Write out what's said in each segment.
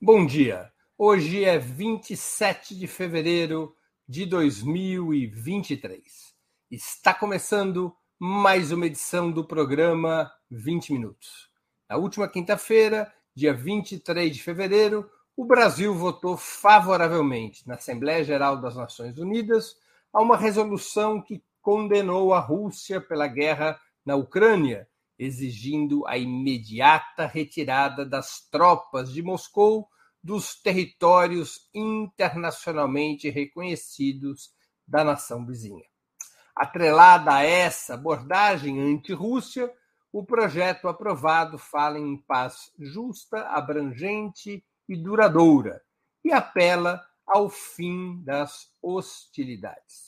Bom dia. Hoje é 27 de fevereiro de 2023. Está começando mais uma edição do programa 20 Minutos. Na última quinta-feira, dia 23 de fevereiro, o Brasil votou favoravelmente na Assembleia Geral das Nações Unidas a uma resolução que condenou a Rússia pela guerra na Ucrânia exigindo a imediata retirada das tropas de Moscou dos territórios internacionalmente reconhecidos da nação vizinha. Atrelada a essa abordagem anti-Rússia, o projeto aprovado fala em paz justa, abrangente e duradoura e apela ao fim das hostilidades.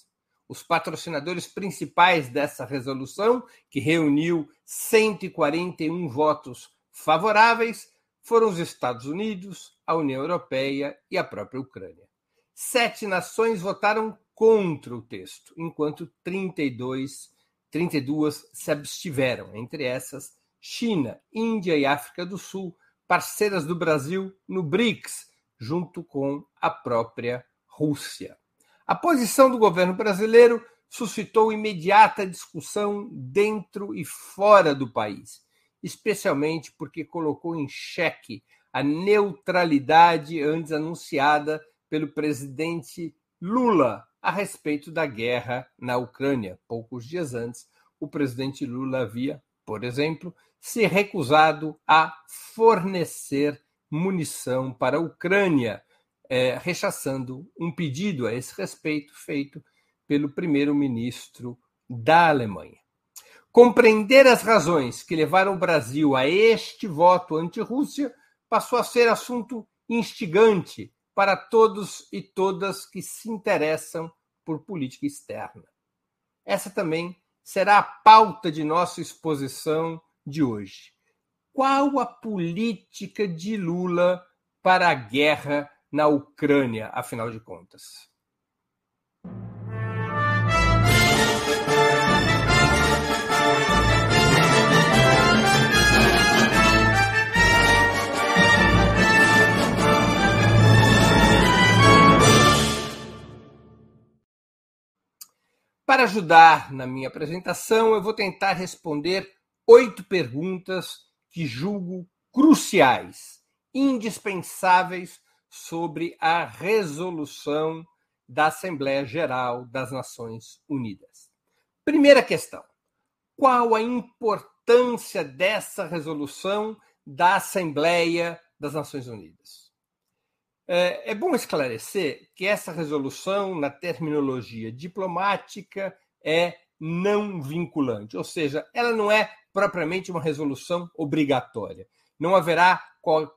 Os patrocinadores principais dessa resolução, que reuniu 141 votos favoráveis, foram os Estados Unidos, a União Europeia e a própria Ucrânia. Sete nações votaram contra o texto, enquanto 32, 32 se abstiveram, entre essas China, Índia e África do Sul, parceiras do Brasil no BRICS, junto com a própria Rússia. A posição do governo brasileiro suscitou imediata discussão dentro e fora do país, especialmente porque colocou em xeque a neutralidade antes anunciada pelo presidente Lula a respeito da guerra na Ucrânia. Poucos dias antes, o presidente Lula havia, por exemplo, se recusado a fornecer munição para a Ucrânia é, rechaçando um pedido a esse respeito feito pelo primeiro-ministro da Alemanha. Compreender as razões que levaram o Brasil a este voto anti-Rússia passou a ser assunto instigante para todos e todas que se interessam por política externa. Essa também será a pauta de nossa exposição de hoje. Qual a política de Lula para a guerra na Ucrânia, afinal de contas? Para ajudar na minha apresentação, eu vou tentar responder oito perguntas que julgo cruciais, indispensáveis sobre a resolução da Assembleia Geral das Nações Unidas. Primeira questão: qual a importância dessa resolução da Assembleia das Nações Unidas? É, é bom esclarecer que essa resolução, na terminologia diplomática, é não vinculante, ou seja, ela não é propriamente uma resolução obrigatória. Não haverá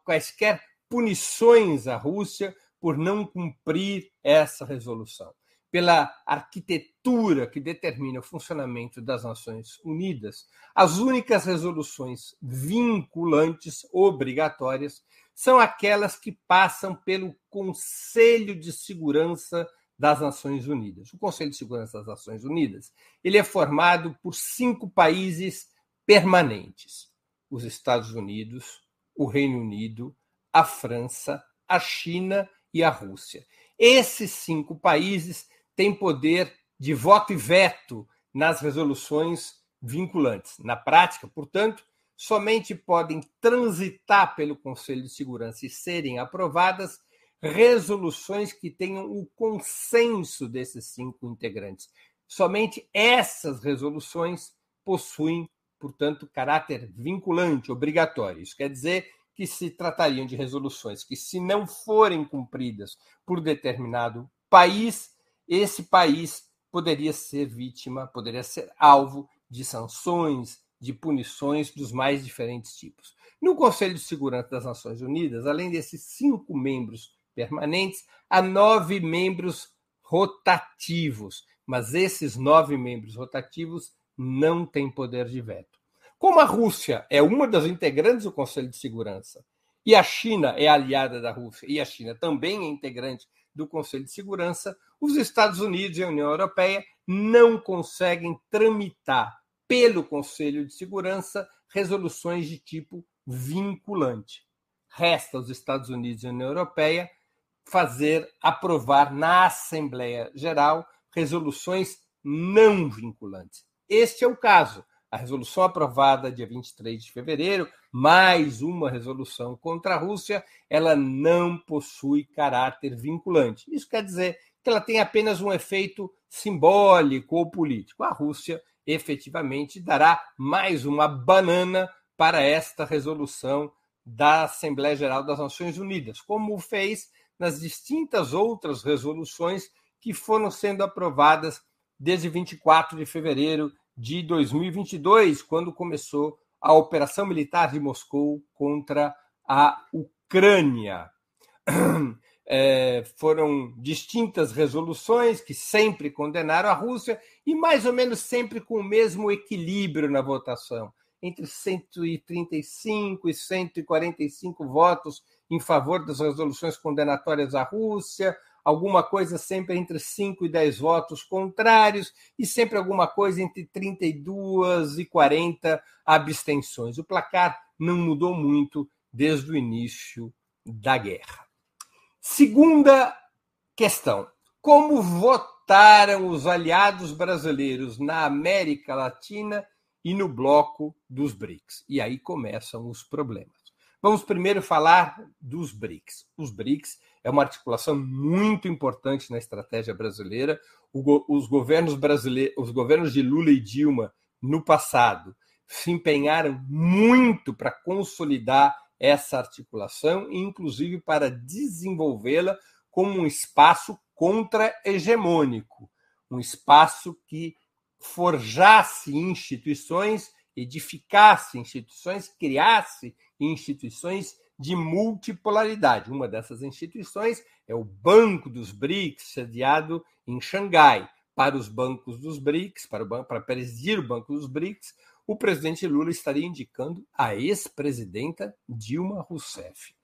quaisquer punições à Rússia por não cumprir essa resolução. Pela arquitetura que determina o funcionamento das Nações Unidas, as únicas resoluções vinculantes, obrigatórias, são aquelas que passam pelo Conselho de Segurança das Nações Unidas. O Conselho de Segurança das Nações Unidas ele é formado por cinco países permanentes: os Estados Unidos, o Reino Unido, a França, a China e a Rússia. Esses cinco países têm poder de voto e veto nas resoluções vinculantes. Na prática, portanto, somente podem transitar pelo Conselho de Segurança e serem aprovadas resoluções que tenham o consenso desses cinco integrantes. Somente essas resoluções possuem, portanto, caráter vinculante, obrigatório. Isso quer dizer que se tratariam de resoluções que, se não forem cumpridas por determinado país, esse país poderia ser vítima, poderia ser alvo de sanções, de punições dos mais diferentes tipos. No Conselho de Segurança das Nações Unidas, além desses cinco membros permanentes, há nove membros rotativos, mas esses nove membros rotativos não têm poder de veto. Como a Rússia é uma das integrantes do Conselho de Segurança e a China é aliada da Rússia e a China também é integrante do Conselho de Segurança, os Estados Unidos e a União Europeia não conseguem tramitar pelo Conselho de Segurança resoluções de tipo vinculante. resta aos Estados Unidos e à União Europeia fazer aprovar na Assembleia Geral resoluções não vinculantes. Este é o caso. A resolução aprovada dia 23 de fevereiro, mais uma resolução contra a Rússia, ela não possui caráter vinculante. Isso quer dizer que ela tem apenas um efeito simbólico ou político. A Rússia efetivamente dará mais uma banana para esta resolução da Assembleia Geral das Nações Unidas, como fez nas distintas outras resoluções que foram sendo aprovadas desde 24 de fevereiro de 2022, quando começou a operação militar de Moscou contra a Ucrânia. É, foram distintas resoluções que sempre condenaram a Rússia e mais ou menos sempre com o mesmo equilíbrio na votação entre 135 e 145 votos em favor das resoluções condenatórias à Rússia, alguma coisa sempre entre 5 e 10 votos contrários e sempre alguma coisa entre 32 e 40 abstenções. O placar não mudou muito desde o início da guerra. Segunda questão: como votaram os aliados brasileiros na América Latina e no bloco dos BRICS. E aí começam os problemas. Vamos primeiro falar dos BRICS. Os BRICS é uma articulação muito importante na estratégia brasileira. os governos brasileiros, os governos de Lula e Dilma no passado se empenharam muito para consolidar essa articulação e inclusive para desenvolvê-la como um espaço contra-hegemônico, um espaço que forjasse instituições, edificasse instituições, criasse instituições de multipolaridade. Uma dessas instituições é o Banco dos BRICS, sediado em Xangai. Para os bancos dos BRICS, para, banco, para presidir o Banco dos BRICS, o presidente Lula estaria indicando a ex-presidenta Dilma Rousseff.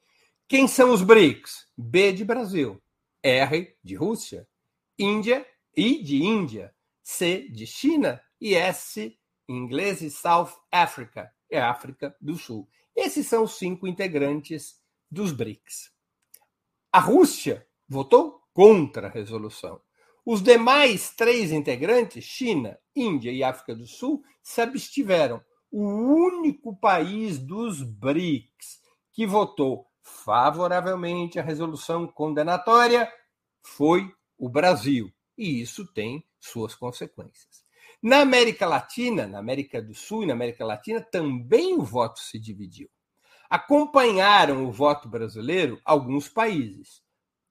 Quem são os BRICS? B de Brasil, R de Rússia, Índia e de Índia, C de China e S em inglês South Africa, é África do Sul. Esses são os cinco integrantes dos BRICS. A Rússia votou contra a resolução. Os demais três integrantes, China, Índia e África do Sul, se abstiveram. O único país dos BRICS que votou favoravelmente à resolução condenatória foi o Brasil. E isso tem suas consequências. Na América Latina, na América do Sul e na América Latina, também o voto se dividiu. Acompanharam o voto brasileiro alguns países,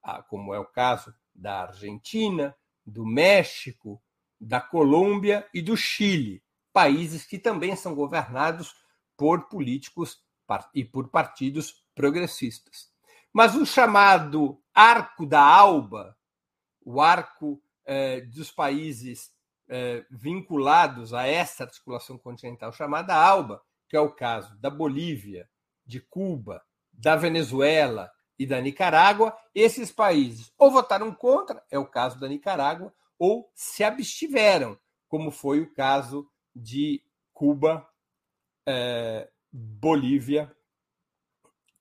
ah, como é o caso da Argentina, do México, da Colômbia e do Chile, países que também são governados por políticos e por partidos progressistas. Mas o chamado Arco da Alba, o arco eh, dos países eh, vinculados a essa articulação continental chamada ALBA, que é o caso da Bolívia, de Cuba, da Venezuela e da Nicarágua, esses países ou votaram contra, é o caso da Nicarágua, ou se abstiveram, como foi o caso de Cuba, eh, Bolívia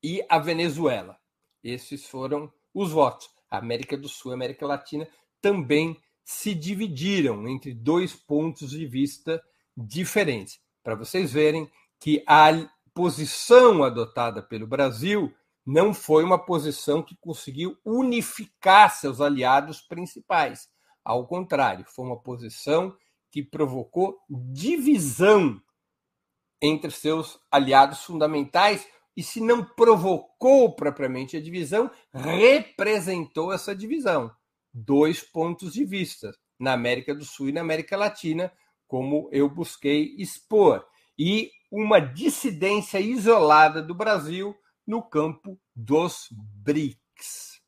e a Venezuela. Esses foram os votos. A América do Sul e América Latina também se dividiram entre dois pontos de vista diferentes. Para vocês verem que a posição adotada pelo Brasil não foi uma posição que conseguiu unificar seus aliados principais. Ao contrário, foi uma posição que provocou divisão entre seus aliados fundamentais e, se não provocou propriamente a divisão, representou essa divisão dois pontos de vista, na América do Sul e na América Latina, como eu busquei expor, e uma dissidência isolada do Brasil no campo dos BRICS.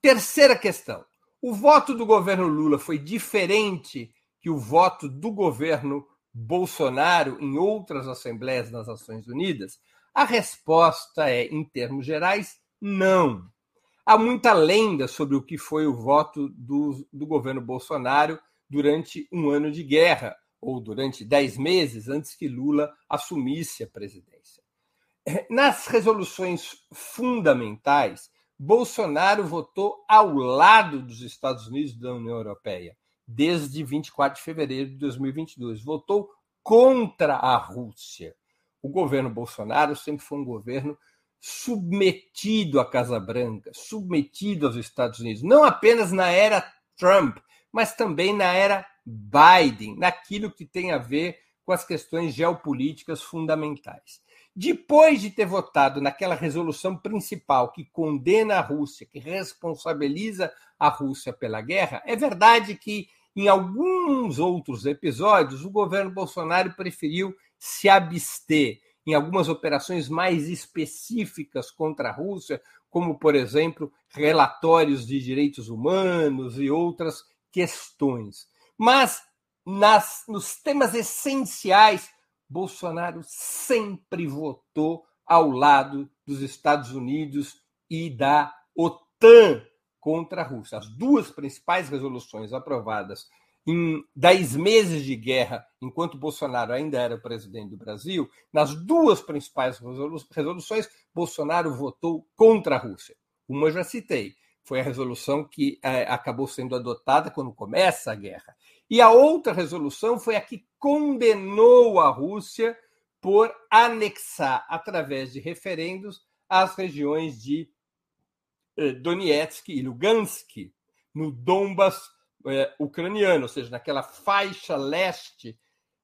Terceira questão: o voto do governo Lula foi diferente que o voto do governo Bolsonaro em outras assembleias das Nações Unidas? A resposta é, em termos gerais, não. Há muita lenda sobre o que foi o voto do, do governo Bolsonaro durante um ano de guerra, ou durante dez meses antes que Lula assumisse a presidência. nas resoluções fundamentais, Bolsonaro votou ao lado dos Estados Unidos e da União Europeia desde 24 de fevereiro de 2022. Votou contra a Rússia. O governo Bolsonaro sempre foi um governo submetido à Casa Branca, submetido aos Estados Unidos, não apenas na era Trump, mas também na era Biden, naquilo que tem a ver com as questões geopolíticas fundamentais. Depois de ter votado naquela resolução principal que condena a Rússia, que responsabiliza a Rússia pela guerra, é verdade que em alguns outros episódios o governo Bolsonaro preferiu se abster em algumas operações mais específicas contra a Rússia, como, por exemplo, relatórios de direitos humanos e outras questões. Mas nas, nos temas essenciais, Bolsonaro sempre votou ao lado dos Estados Unidos e da OTAN contra a Rússia. As duas principais resoluções aprovadas em dez meses de guerra, enquanto Bolsonaro ainda era presidente do Brasil, nas duas principais resoluções, Bolsonaro votou contra a Rússia. Uma eu já citei, foi a resolução que é, acabou sendo adotada quando começa a guerra. E a outra resolução foi a que condenou a Rússia por anexar, através de referendos, as regiões de eh, Donetsk e Lugansk, no Donbas é, ucraniano, ou seja, naquela faixa leste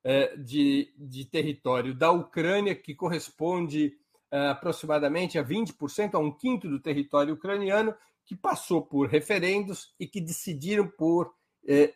é, de, de território da Ucrânia, que corresponde é, aproximadamente a 20%, a um quinto do território ucraniano, que passou por referendos e que decidiram por é,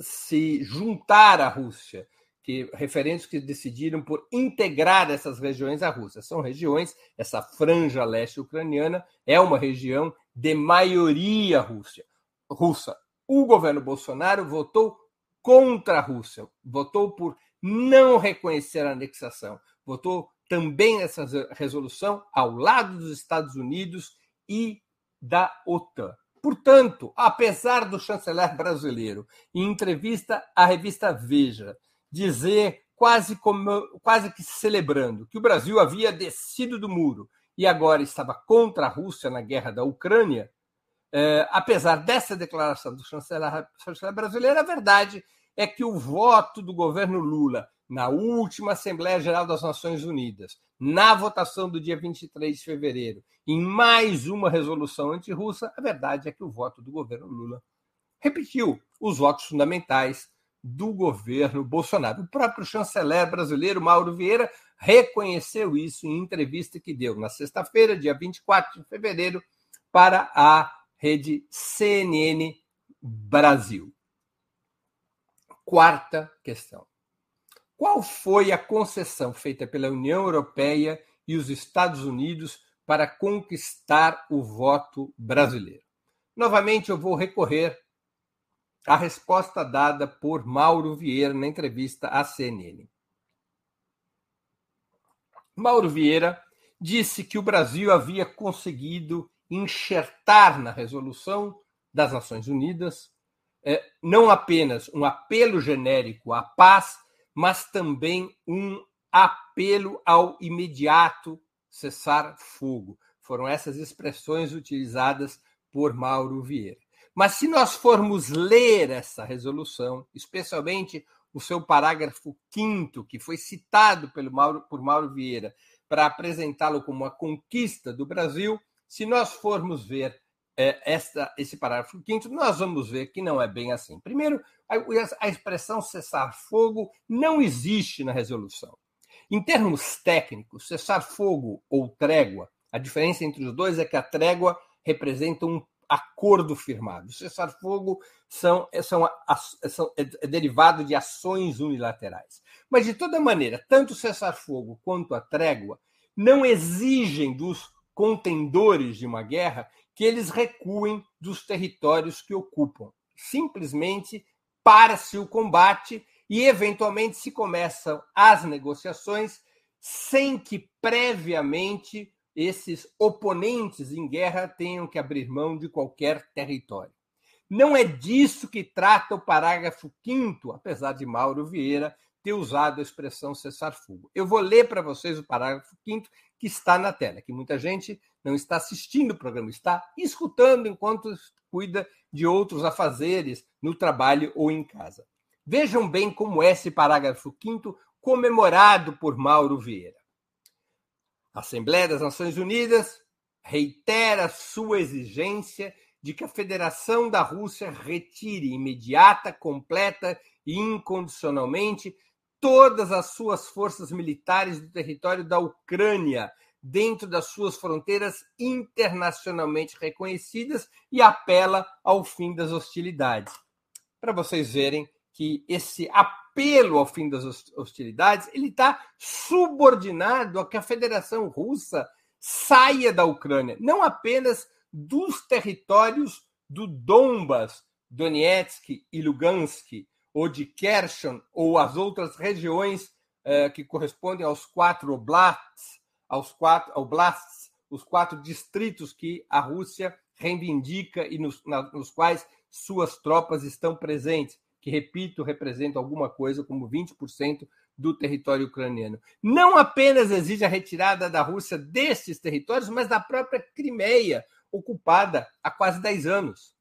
se juntar à Rússia, que referendos que decidiram por integrar essas regiões à Rússia. São regiões, essa franja leste ucraniana é uma região de maioria Rússia, russa o governo Bolsonaro votou contra a Rússia, votou por não reconhecer a anexação, votou também essa resolução ao lado dos Estados Unidos e da OTAN. Portanto, apesar do chanceler brasileiro, em entrevista à revista Veja, dizer quase, como, quase que celebrando que o Brasil havia descido do muro e agora estava contra a Rússia na guerra da Ucrânia, é, apesar dessa declaração do chanceler, chanceler brasileiro, a verdade é que o voto do governo Lula na última Assembleia Geral das Nações Unidas, na votação do dia 23 de fevereiro, em mais uma resolução antirrussa, a verdade é que o voto do governo Lula repetiu os votos fundamentais do governo Bolsonaro. O próprio chanceler brasileiro, Mauro Vieira, reconheceu isso em entrevista que deu na sexta-feira, dia 24 de fevereiro, para a rede CNN Brasil. Quarta questão. Qual foi a concessão feita pela União Europeia e os Estados Unidos para conquistar o voto brasileiro? Novamente, eu vou recorrer à resposta dada por Mauro Vieira na entrevista à CNN. Mauro Vieira disse que o Brasil havia conseguido enxertar na resolução das Nações Unidas é, não apenas um apelo genérico à paz, mas também um apelo ao imediato cessar-fogo. Foram essas expressões utilizadas por Mauro Vieira. Mas se nós formos ler essa resolução, especialmente o seu parágrafo quinto, que foi citado pelo Mauro, por Mauro Vieira para apresentá-lo como a conquista do Brasil, se nós formos ver é, esta, esse parágrafo quinto, nós vamos ver que não é bem assim. Primeiro, a, a expressão cessar-fogo não existe na resolução. Em termos técnicos, cessar-fogo ou trégua, a diferença entre os dois é que a trégua representa um acordo firmado. Cessar-fogo são, são, são, é derivado de ações unilaterais. Mas, de toda maneira, tanto cessar-fogo quanto a trégua não exigem dos contendores de uma guerra que eles recuem dos territórios que ocupam. Simplesmente para-se o combate e, eventualmente, se começam as negociações sem que previamente esses oponentes em guerra tenham que abrir mão de qualquer território. Não é disso que trata o parágrafo 5, apesar de Mauro Vieira ter usado a expressão cessar-fogo. Eu vou ler para vocês o parágrafo 5 que está na tela, que muita gente não está assistindo o programa, está escutando enquanto cuida de outros afazeres no trabalho ou em casa. Vejam bem como é esse parágrafo 5 comemorado por Mauro Vieira. A Assembleia das Nações Unidas reitera sua exigência de que a Federação da Rússia retire imediata, completa e incondicionalmente todas as suas forças militares do território da Ucrânia, dentro das suas fronteiras internacionalmente reconhecidas e apela ao fim das hostilidades. Para vocês verem que esse apelo ao fim das hostilidades ele está subordinado a que a Federação Russa saia da Ucrânia, não apenas dos territórios do Donbas, Donetsk e Lugansk, ou de Kherson, ou as outras regiões eh, que correspondem aos quatro oblasts, aos quatro oblasts, os quatro distritos que a Rússia reivindica e nos, na, nos quais suas tropas estão presentes, que, repito, representam alguma coisa como 20% do território ucraniano. Não apenas exige a retirada da Rússia desses territórios, mas da própria Crimeia, ocupada há quase 10 anos.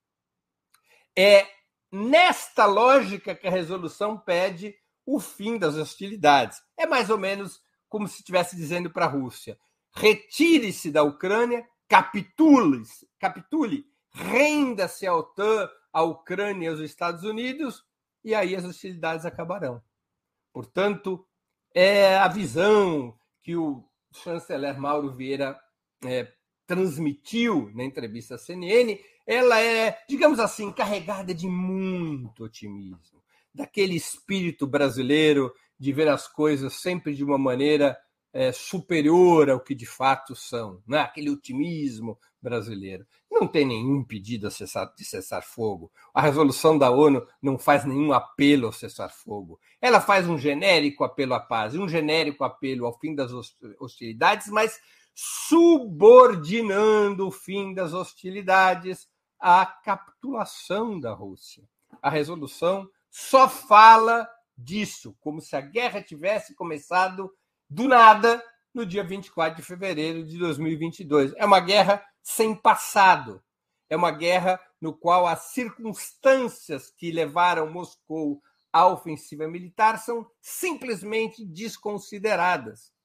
É nesta lógica que a resolução pede o fim das hostilidades. É mais ou menos como se estivesse dizendo para a Rússia: retire-se da Ucrânia, capitule, capitule, renda-se à OTAN, à Ucrânia e aos Estados Unidos, e aí as hostilidades acabarão. Portanto, é a visão que o chanceler Mauro Vieira é, transmitiu na entrevista à CNN, ela é, digamos assim, carregada de muito otimismo, daquele espírito brasileiro de ver as coisas sempre de uma maneira é, superior ao que de fato são, né? aquele otimismo brasileiro. Não tem nenhum pedido cessar, de cessar fogo. A resolução da ONU não faz nenhum apelo ao cessar fogo. Ela faz um genérico apelo à paz, um genérico apelo ao fim das hostilidades, mas subordinando o fim das hostilidades à capitulação da Rússia. A resolução só fala disso, como se a guerra tivesse começado do nada no dia 24 de fevereiro de 2022. É uma guerra sem passado. É uma guerra no qual as circunstâncias que levaram Moscou à ofensiva militar são simplesmente desconsideradas.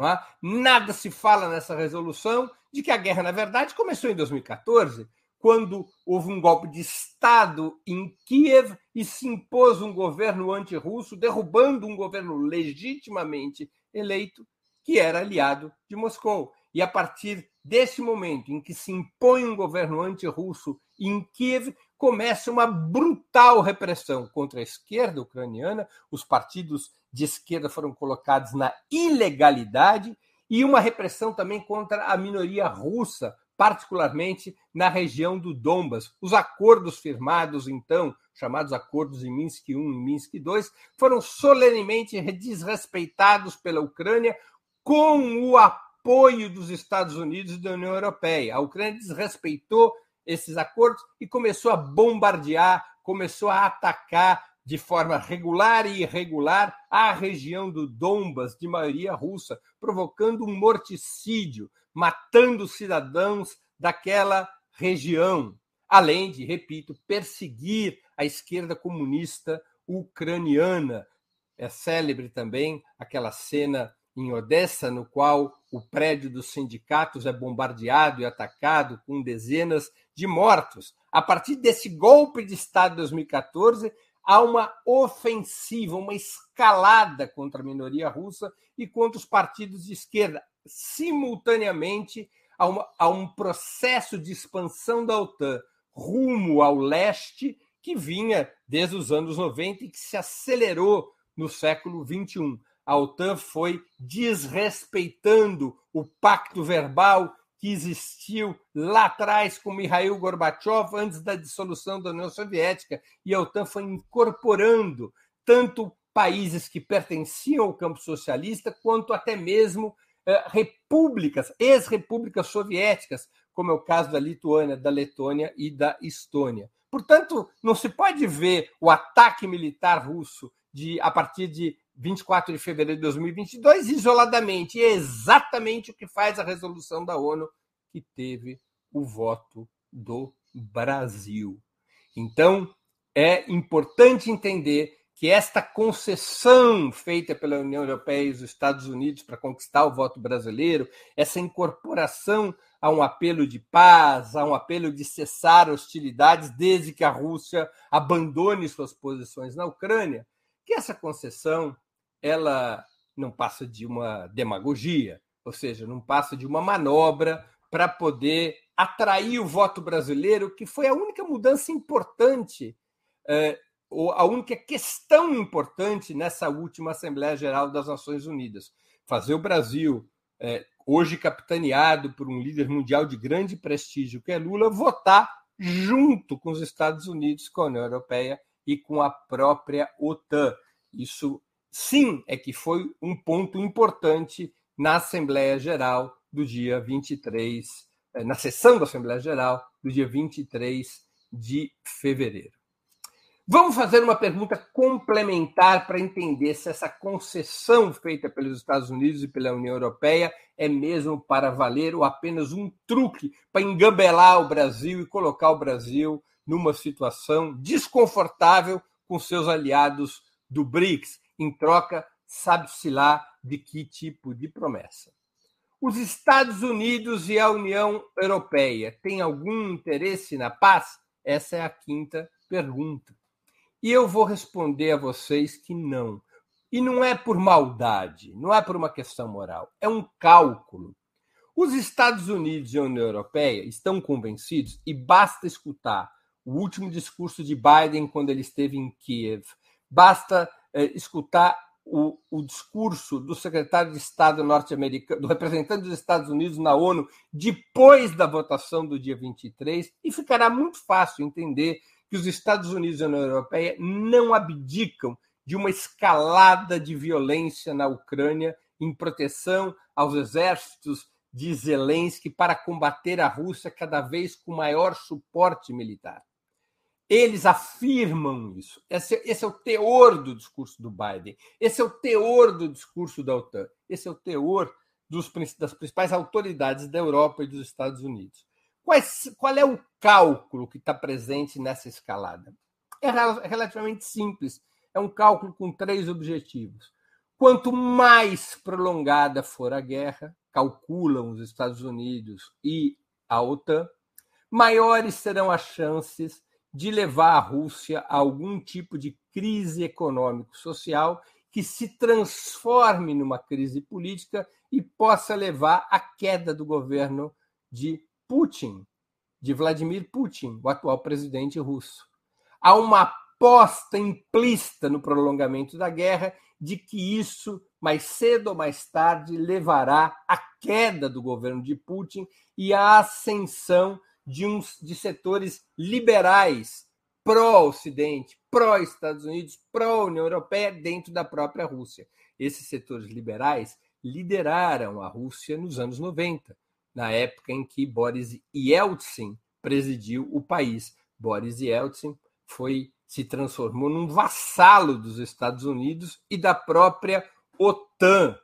É? Nada se fala nessa resolução de que a guerra, na verdade, começou em 2014, quando houve um golpe de Estado em Kiev e se impôs um governo antirrusso, derrubando um governo legitimamente eleito, que era aliado de Moscou. E a partir desse momento em que se impõe um governo antirrusso em Kiev, começa uma brutal repressão contra a esquerda ucraniana, os partidos de esquerda foram colocados na ilegalidade e uma repressão também contra a minoria russa, particularmente na região do Donbas. Os acordos firmados, então, chamados acordos em Minsk I e Minsk II, foram solenemente desrespeitados pela Ucrânia com o apoio dos Estados Unidos e da União Europeia. A Ucrânia desrespeitou esses acordos e começou a bombardear, começou a atacar de forma regular e irregular a região do Donbas, de maioria russa, provocando um morticídio, matando cidadãos daquela região, além de, repito, perseguir a esquerda comunista ucraniana. É célebre também aquela cena em Odessa, no qual o prédio dos sindicatos é bombardeado e atacado com dezenas de mortos. A partir desse golpe de Estado de 2014, há uma ofensiva, uma escalada contra a minoria russa e contra os partidos de esquerda. Simultaneamente, há, uma, um processo de expansão da OTAN rumo ao leste que vinha desde os anos 90 e que se acelerou no século XXI. A OTAN foi desrespeitando o pacto verbal que existiu lá atrás com Mikhail Gorbachev, antes da dissolução da União Soviética, e a OTAN foi incorporando tanto países que pertenciam ao campo socialista, quanto até mesmo eh, repúblicas, ex-repúblicas soviéticas, como é o caso da Lituânia, da Letônia e da Estônia. Portanto, não se pode ver o ataque militar russo de, a partir de 24 de fevereiro de 2022, isoladamente. E é exatamente o que faz a resolução da ONU, que teve o voto do Brasil. Então, é importante entender que esta concessão feita pela União Europeia e os Estados Unidos para conquistar o voto brasileiro, essa incorporação a um apelo de paz, a um apelo de cessar hostilidades desde que a Rússia abandone suas posições na Ucrânia, que essa concessão ela não passa de uma demagogia, ou seja, não passa de uma manobra para poder atrair o voto brasileiro, que foi a única mudança importante, é, ou a única questão importante nessa última Assembleia Geral das Nações Unidas. Fazer o Brasil, é, hoje capitaneado por um líder mundial de grande prestígio, que é Lula, votar junto com os Estados Unidos, com a União Europeia e com a própria OTAN. Isso sim é que foi um ponto importante na Assembleia Geral do dia 23, eh, na sessão da Assembleia Geral do dia 23 de fevereiro. Vamos fazer uma pergunta complementar para entender se essa concessão feita pelos Estados Unidos e pela União Europeia é mesmo para valer ou apenas um truque para engambelar o Brasil e colocar o Brasil numa situação desconfortável com seus aliados do BRICS, em troca, sabe-se lá de que tipo de promessa. Os Estados Unidos e a União Europeia têm algum interesse na paz? Essa é a quinta pergunta. E eu vou responder a vocês que não. E não é por maldade, não é por uma questão moral, é um cálculo. Os Estados Unidos e a União Europeia estão convencidos, e basta escutar o último discurso de Biden quando ele esteve em Kiev, basta escutar o, o, discurso do secretário de Estado norte-americano, do representante dos Estados Unidos na ONU, depois da votação do dia 23, e ficará muito fácil entender que os Estados Unidos e a União Europeia não abdicam de uma escalada de violência na Ucrânia em proteção aos exércitos de Zelensky para combater a Rússia cada vez com maior suporte militar. Eles afirmam isso. Esse, esse, é o teor do discurso do Biden. Esse é o teor do discurso da OTAN. Esse é o teor dos, das principais autoridades da Europa e dos Estados Unidos. Qual é o cálculo que está presente nessa escalada? É relativamente simples. É um cálculo com três objetivos. Quanto mais prolongada for a guerra, calculam os Estados Unidos e a OTAN, maiores serão as chances de levar a Rússia a algum tipo de crise econômico-social que se transforme numa crise política e possa levar à queda do governo de Putin, de Vladimir Putin, o atual presidente russo. Há uma aposta implícita no prolongamento da guerra de que isso, mais cedo ou mais tarde, levará à queda do governo de Putin e à ascensão de, uns, de setores liberais pró-Ocidente, pró-Estados Unidos, pró-União Europeia dentro da própria Rússia. Esses setores liberais lideraram a Rússia nos anos 90, na época em que Boris Yeltsin presidiu o país. Boris Yeltsin foi se transformou num vassalo dos Estados Unidos e da própria OTAN.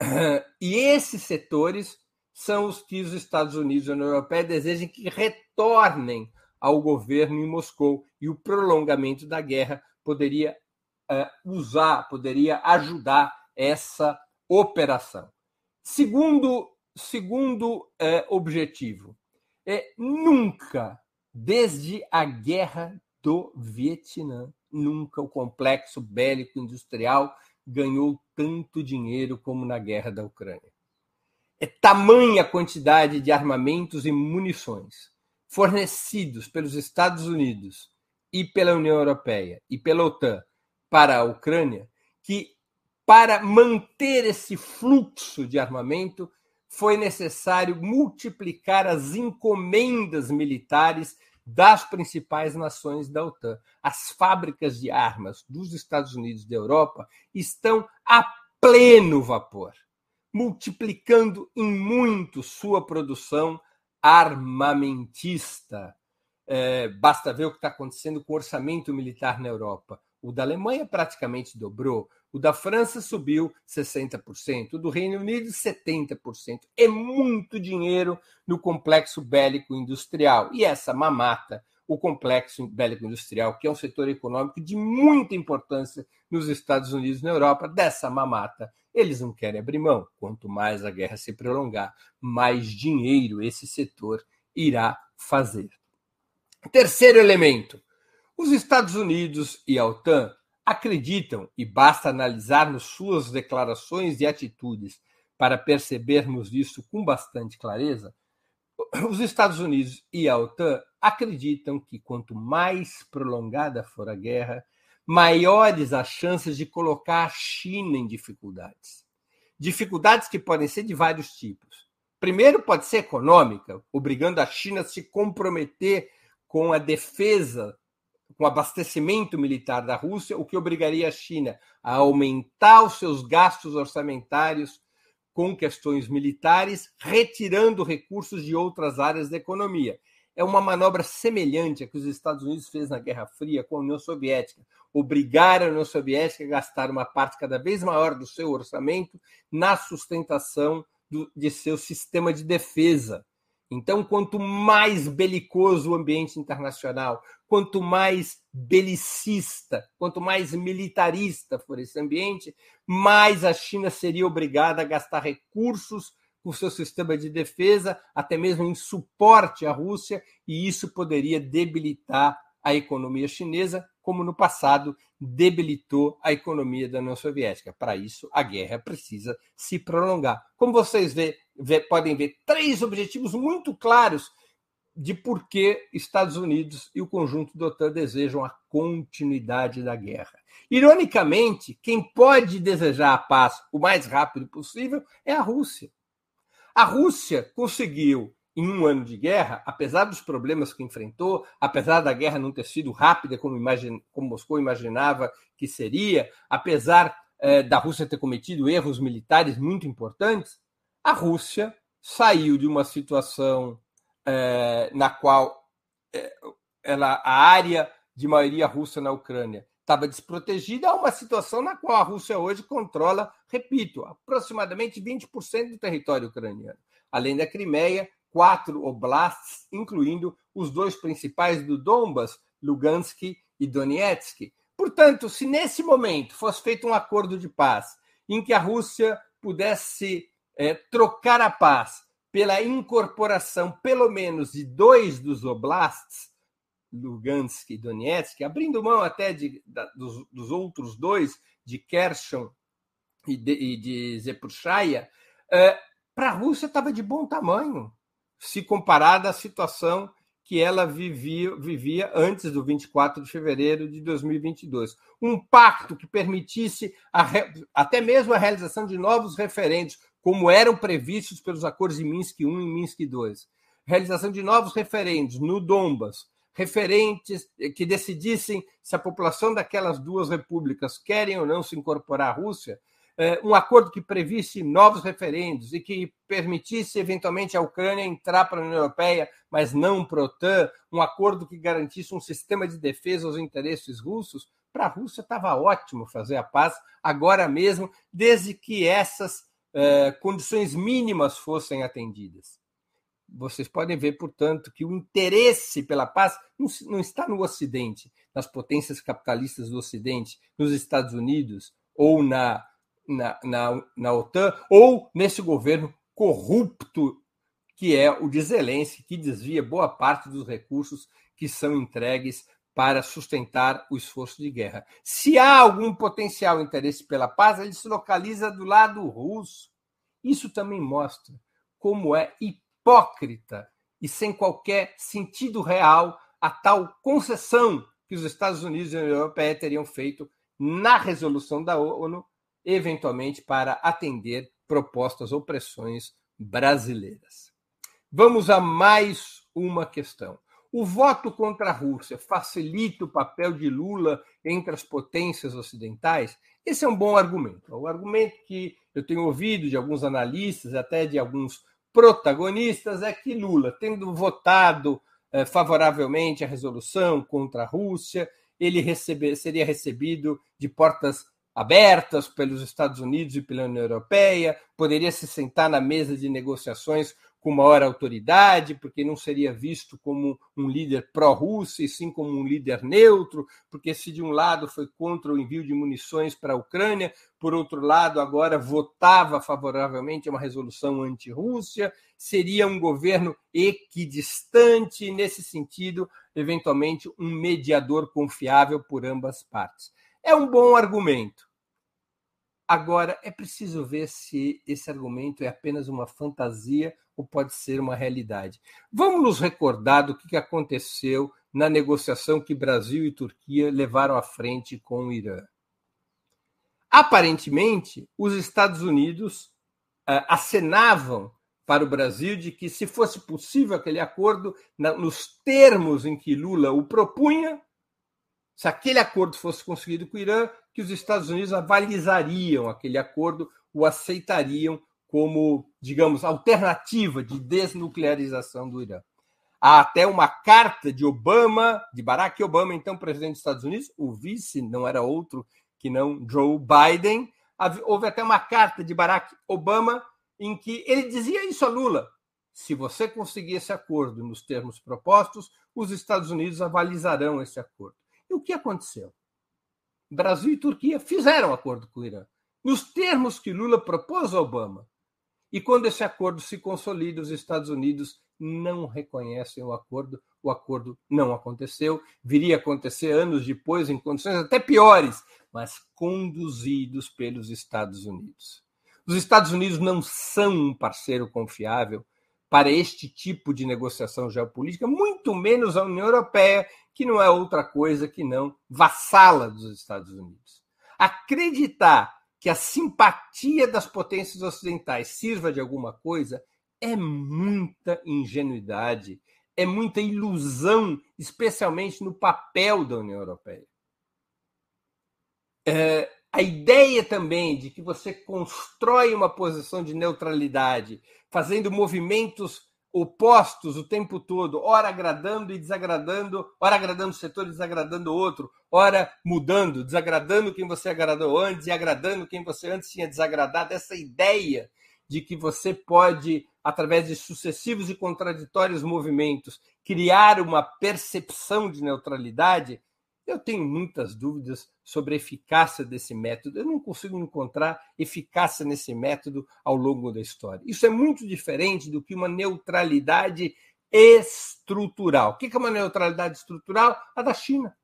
E esses setores são os que os Estados Unidos e a União Europeia desejam que retornem ao governo em Moscou. E o prolongamento da guerra poderia uh, usar, poderia ajudar essa operação. Segundo, segundo uh, objetivo, é nunca, desde a guerra do Vietnã, nunca o complexo bélico industrial ganhou tanto dinheiro como na guerra da Ucrânia. É tamanha quantidade de armamentos e munições fornecidos pelos Estados Unidos e pela União Europeia e pela OTAN para a Ucrânia que, para manter esse fluxo de armamento, foi necessário multiplicar as encomendas militares das principais nações da OTAN. As fábricas de armas dos Estados Unidos e da Europa estão a pleno vapor multiplicando em muito sua produção armamentista. É, basta ver o que está acontecendo com o orçamento militar na Europa. O da Alemanha praticamente dobrou. O da França subiu 60%, o do Reino Unido 70%. É muito dinheiro no complexo bélico industrial. E essa mamata, o complexo bélico industrial, que é um setor econômico de muita importância nos Estados Unidos e na Europa, dessa mamata, eles não querem abrir mão. Quanto mais a guerra se prolongar, mais dinheiro esse setor irá fazer. Terceiro elemento: os Estados Unidos e a OTAN acreditam, e basta analisarmos suas declarações e atitudes para percebermos isso com bastante clareza, os Estados Unidos e a OTAN acreditam que quanto mais prolongada for a guerra, maiores as chances de colocar a China em dificuldades. Dificuldades que podem ser de vários tipos. Primeiro, pode ser econômica, obrigando a China a se comprometer com a defesa com abastecimento militar da Rússia, o que obrigaria a China a aumentar os seus gastos orçamentários com questões militares, retirando recursos de outras áreas da economia. É uma manobra semelhante à que os Estados Unidos fez na Guerra Fria com a União Soviética. Obrigaram a União Soviética a gastar uma parte cada vez maior do seu orçamento na sustentação do, de seu sistema de defesa. Então, quanto mais belicoso o ambiente internacional, quanto mais belicista, quanto mais militarista for esse ambiente, mais a China seria obrigada a gastar recursos com seu sistema de defesa, até mesmo em suporte à Rússia, e isso poderia debilitar a economia chinesa, como no passado debilitou a economia da União Soviética. Para isso, a guerra precisa se prolongar. Como vocês vê, vê, podem ver, três objetivos muito claros de por que Estados Unidos e o conjunto da OTAN desejam a continuidade da guerra. Ironicamente, quem pode desejar a paz o mais rápido possível é a Rússia. A Rússia conseguiu em um ano de guerra, apesar dos problemas que enfrentou, apesar da guerra não ter sido rápida como, imagine, como Moscou imaginava que seria, apesar eh, da Rússia ter cometido erros militares muito importantes, a Rússia saiu de uma situação eh, na qual eh, ela, a área de maioria russa na Ucrânia estava desprotegida a uma situação na qual a Rússia hoje controla, repito, aproximadamente 20% do território ucraniano. Além da Crimeia, quatro oblasts, incluindo os dois principais do Donbas, Lugansk e Donetsk. Portanto, se nesse momento fosse feito um acordo de paz em que a Rússia pudesse é, trocar a paz pela incorporação, pelo menos, de dois dos oblasts, Lugansk e Donetsk, abrindo mão até de, da, dos, dos, outros dois, de Kherson e de, e de Zepuchaya, é, para a Rússia estava de bom tamanho se comparada à situação que ela vivia, vivia antes do 24 de fevereiro de 2022. Um pacto que permitisse a, até mesmo a realização de novos referendos, como eram previstos pelos acordos de Minsk I e Minsk II. Realização de novos referendos no Donbas, referentes que decidissem se a população daquelas duas repúblicas querem ou não se incorporar à Rússia, é, um acordo que previsse novos referendos e que permitisse eventualmente a Ucrânia entrar para a União Europeia, mas não para a OTAN, um acordo que garantisse um sistema de defesa aos interesses russos, para a Rússia estava ótimo fazer a paz agora mesmo, desde que essas eh, condições mínimas fossem atendidas. Vocês podem ver, portanto, que o interesse pela paz não, não está no Ocidente, nas potências capitalistas do Ocidente, nos Estados Unidos ou na na, na, na OTAN ou nesse governo corrupto que é o de Zelensky, que desvia boa parte dos recursos que são entregues para sustentar o esforço de guerra. Se há algum potencial interesse pela paz, ele se localiza do lado russo. Isso também mostra como é hipócrita e sem qualquer sentido real a tal concessão que os Estados Unidos e a União Europeia teriam feito na resolução da ONU eventualmente para atender propostas ou pressões brasileiras. Vamos a mais uma questão. O voto contra a Rússia facilita o papel de Lula entre as potências ocidentais? Esse é um bom argumento. O argumento que eu tenho ouvido de alguns analistas, até de alguns protagonistas, é que Lula, tendo votado eh, favoravelmente a resolução contra a Rússia, ele receber, seria recebido de portas abertas pelos Estados Unidos e pela União Europeia, poderia se sentar na mesa de negociações com maior autoridade, porque não seria visto como um líder pró-Rússia, e sim como um líder neutro, porque se de um lado foi contra o envio de munições para a Ucrânia, por outro lado agora votava favoravelmente a uma resolução anti-Rússia, seria um governo equidistante, nesse sentido, eventualmente um mediador confiável por ambas partes. É um bom argumento. Agora, é preciso ver se esse argumento é apenas uma fantasia ou pode ser uma realidade. Vamos nos recordar do que aconteceu na negociação que Brasil e Turquia levaram à frente com o Irã. Aparentemente, os Estados Unidos uh, acenavam para o Brasil de que, se fosse possível aquele acordo, na, nos termos em que Lula o propunha, se aquele acordo fosse conseguido com o Irã, que os Estados Unidos avalizariam aquele acordo, o aceitariam como, digamos, alternativa de desnuclearização do Irã. Há até uma carta de Obama, de Barack Obama, então presidente dos Estados Unidos, o vice não era outro que não Joe Biden. Houve até uma carta de Barack Obama em que ele dizia isso a Lula: se você conseguir esse acordo nos termos propostos, os Estados Unidos avalizarão esse acordo. E o que aconteceu? Brasil e Turquia fizeram acordo com o Irã, nos termos que Lula propôs a Obama. E quando esse acordo se consolida, os Estados Unidos não reconhecem o acordo, o acordo não aconteceu, viria a acontecer anos depois, em condições até piores, mas conduzidos pelos Estados Unidos. Os Estados Unidos não são um parceiro confiável para este tipo de negociação geopolítica, muito menos a União Europeia, que não é outra coisa que não vassala dos Estados Unidos. Acreditar que a simpatia das potências ocidentais sirva de alguma coisa é muita ingenuidade, é muita ilusão, especialmente no papel da União Europeia. É, a ideia também de que você constrói uma posição de neutralidade, fazendo movimentos opostos o tempo todo, ora agradando e desagradando, ora agradando um setor e desagradando outro, ora mudando, desagradando quem você agradou antes e agradando quem você antes tinha desagradado. Essa ideia de que você pode, através de sucessivos e contraditórios movimentos, criar uma percepção de neutralidade eu tenho muitas dúvidas sobre a eficácia desse método. Eu não consigo encontrar eficácia nesse método ao longo da história. Isso é muito diferente do que uma neutralidade estrutural. O que é uma neutralidade estrutural? A da China.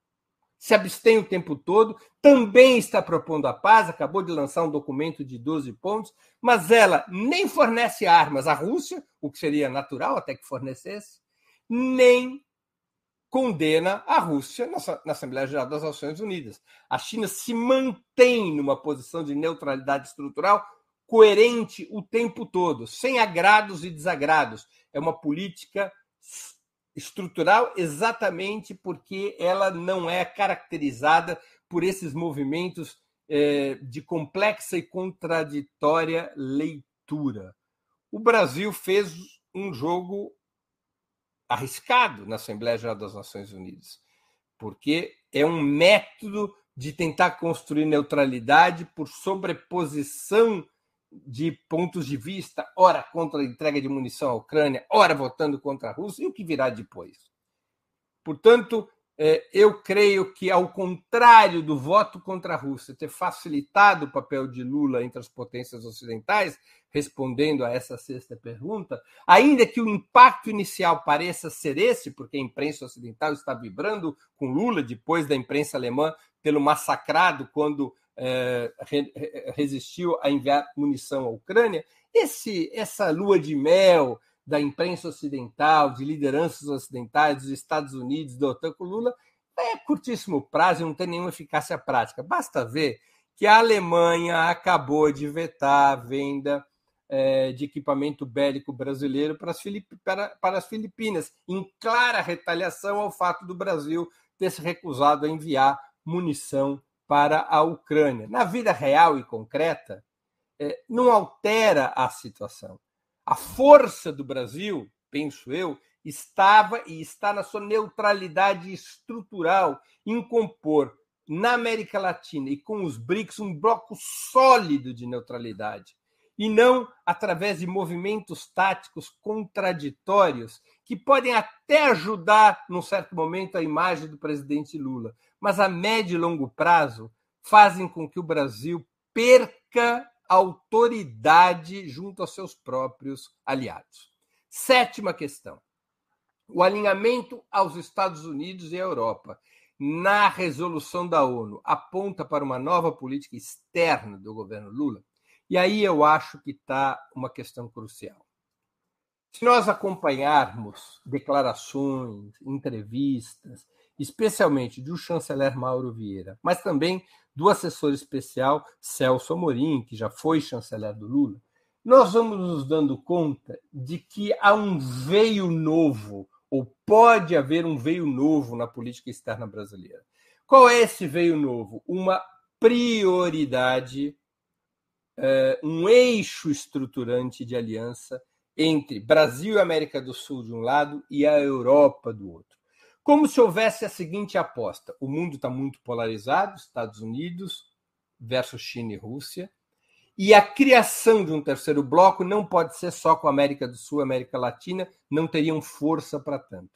Se abstém o tempo todo, também está propondo a paz, acabou de lançar um documento de 12 pontos, mas ela nem fornece armas à Rússia, o que seria natural até que fornecesse, nem condena a Rússia na, Assembleia Geral das Nações Unidas. A China se mantém numa posição de neutralidade estrutural coerente o tempo todo, sem agrados e desagrados. É uma política estrutural exatamente porque ela não é caracterizada por esses movimentos eh, de complexa e contraditória leitura. O Brasil fez um jogo arriscado na Assembleia Geral das Nações Unidas, porque é um método de tentar construir neutralidade por sobreposição de pontos de vista, ora contra a entrega de munição à Ucrânia, ora votando contra a Rússia, e o que virá depois. Portanto, eu creio que, ao contrário do voto contra a Rússia ter facilitado o papel de Lula entre as potências ocidentais, respondendo a essa sexta pergunta, ainda que o impacto inicial pareça ser esse, porque a imprensa ocidental está vibrando com Lula depois da imprensa alemã tê-lo massacrado quando é, resistiu a enviar munição à Ucrânia, esse, essa lua de mel da imprensa ocidental, de lideranças ocidentais, dos Estados Unidos, do OTAN com Lula, é curtíssimo prazo e não tem nenhuma eficácia prática. Basta ver que a Alemanha acabou de vetar a venda é, de equipamento bélico brasileiro para as, para, para as Filipinas, em clara retaliação ao fato do Brasil ter se recusado a enviar munição para a Ucrânia. Na vida real e concreta, é, não altera a situação. A força do Brasil, penso eu, estava e está na sua neutralidade estrutural em compor na América Latina e com os BRICS um bloco sólido de neutralidade e não através de movimentos táticos contraditórios que podem até ajudar, num certo momento, a imagem do presidente Lula, mas a médio e longo prazo fazem com que o Brasil perca autoridade junto aos seus próprios aliados. Sétima questão: o alinhamento aos Estados Unidos e à Europa na resolução da ONU aponta para uma nova política externa do governo Lula? E aí eu acho que está uma questão crucial. Se nós acompanharmos declarações, entrevistas, especialmente do chanceler Mauro Vieira, mas também do assessor especial Celso Amorim, que já foi chanceler do Lula, nós vamos nos dando conta de que há um veio novo, ou pode haver um veio novo na política externa brasileira. Qual é esse veio novo? Uma prioridade, eh, um eixo estruturante de aliança entre Brasil e América do Sul de um lado e a Europa do outro. Como se houvesse a seguinte aposta: o mundo está muito polarizado, Estados Unidos versus China e Rússia, e a criação de um terceiro bloco não pode ser só com a América do Sul América Latina, não teriam força para tanto.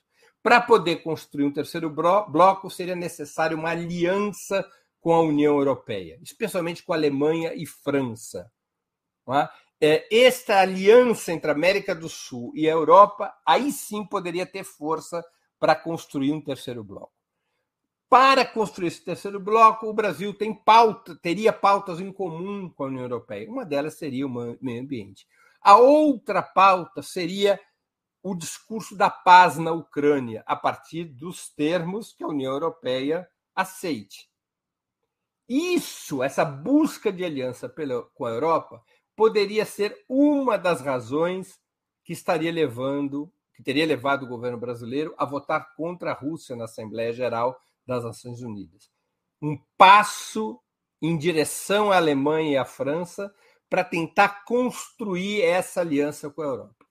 Para poder construir um terceiro bloco, seria necessário uma aliança com a União Europeia, especialmente com a Alemanha e França. É? Esta aliança entre a América do Sul e a Europa, aí sim poderia ter força para construir um terceiro bloco. Para construir esse terceiro bloco, o Brasil tem pauta, teria pautas em comum com a União Europeia. Uma delas seria o meio ambiente. A outra pauta seria o discurso da paz na Ucrânia, a partir dos termos que a União Europeia aceite. Isso, essa busca de aliança pela, com a Europa, poderia ser uma das razões que estaria levando, que teria levado o governo brasileiro a votar contra a Rússia na Assembleia Geral das Nações Unidas. Um passo em direção à Alemanha e à França para tentar construir essa aliança com a Europa.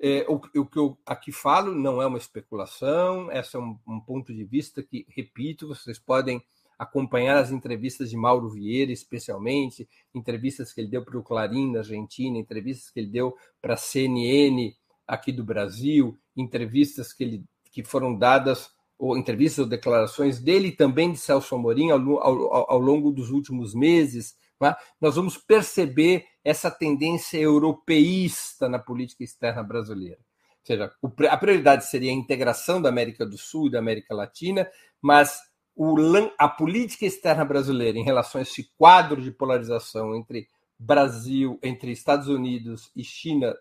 É, o, o, que eu aqui falo não é uma especulação, esse é um, um ponto de vista que, repito, vocês podem acompanhar as entrevistas de Mauro Vieira, especialmente, entrevistas que ele deu para o Clarim na Argentina, entrevistas que ele deu para a CNN aqui do Brasil, entrevistas que, ele, que foram dadas ou entrevistas ou declarações dele também de Celso Amorim ao, ao, ao longo dos últimos meses, é? nós vamos perceber essa tendência europeísta na política externa brasileira. Ou seja, a prioridade seria a integração da América do Sul e da América Latina, mas o, a política externa brasileira em relação a esse quadro de polarização entre Brasil, entre Estados Unidos e China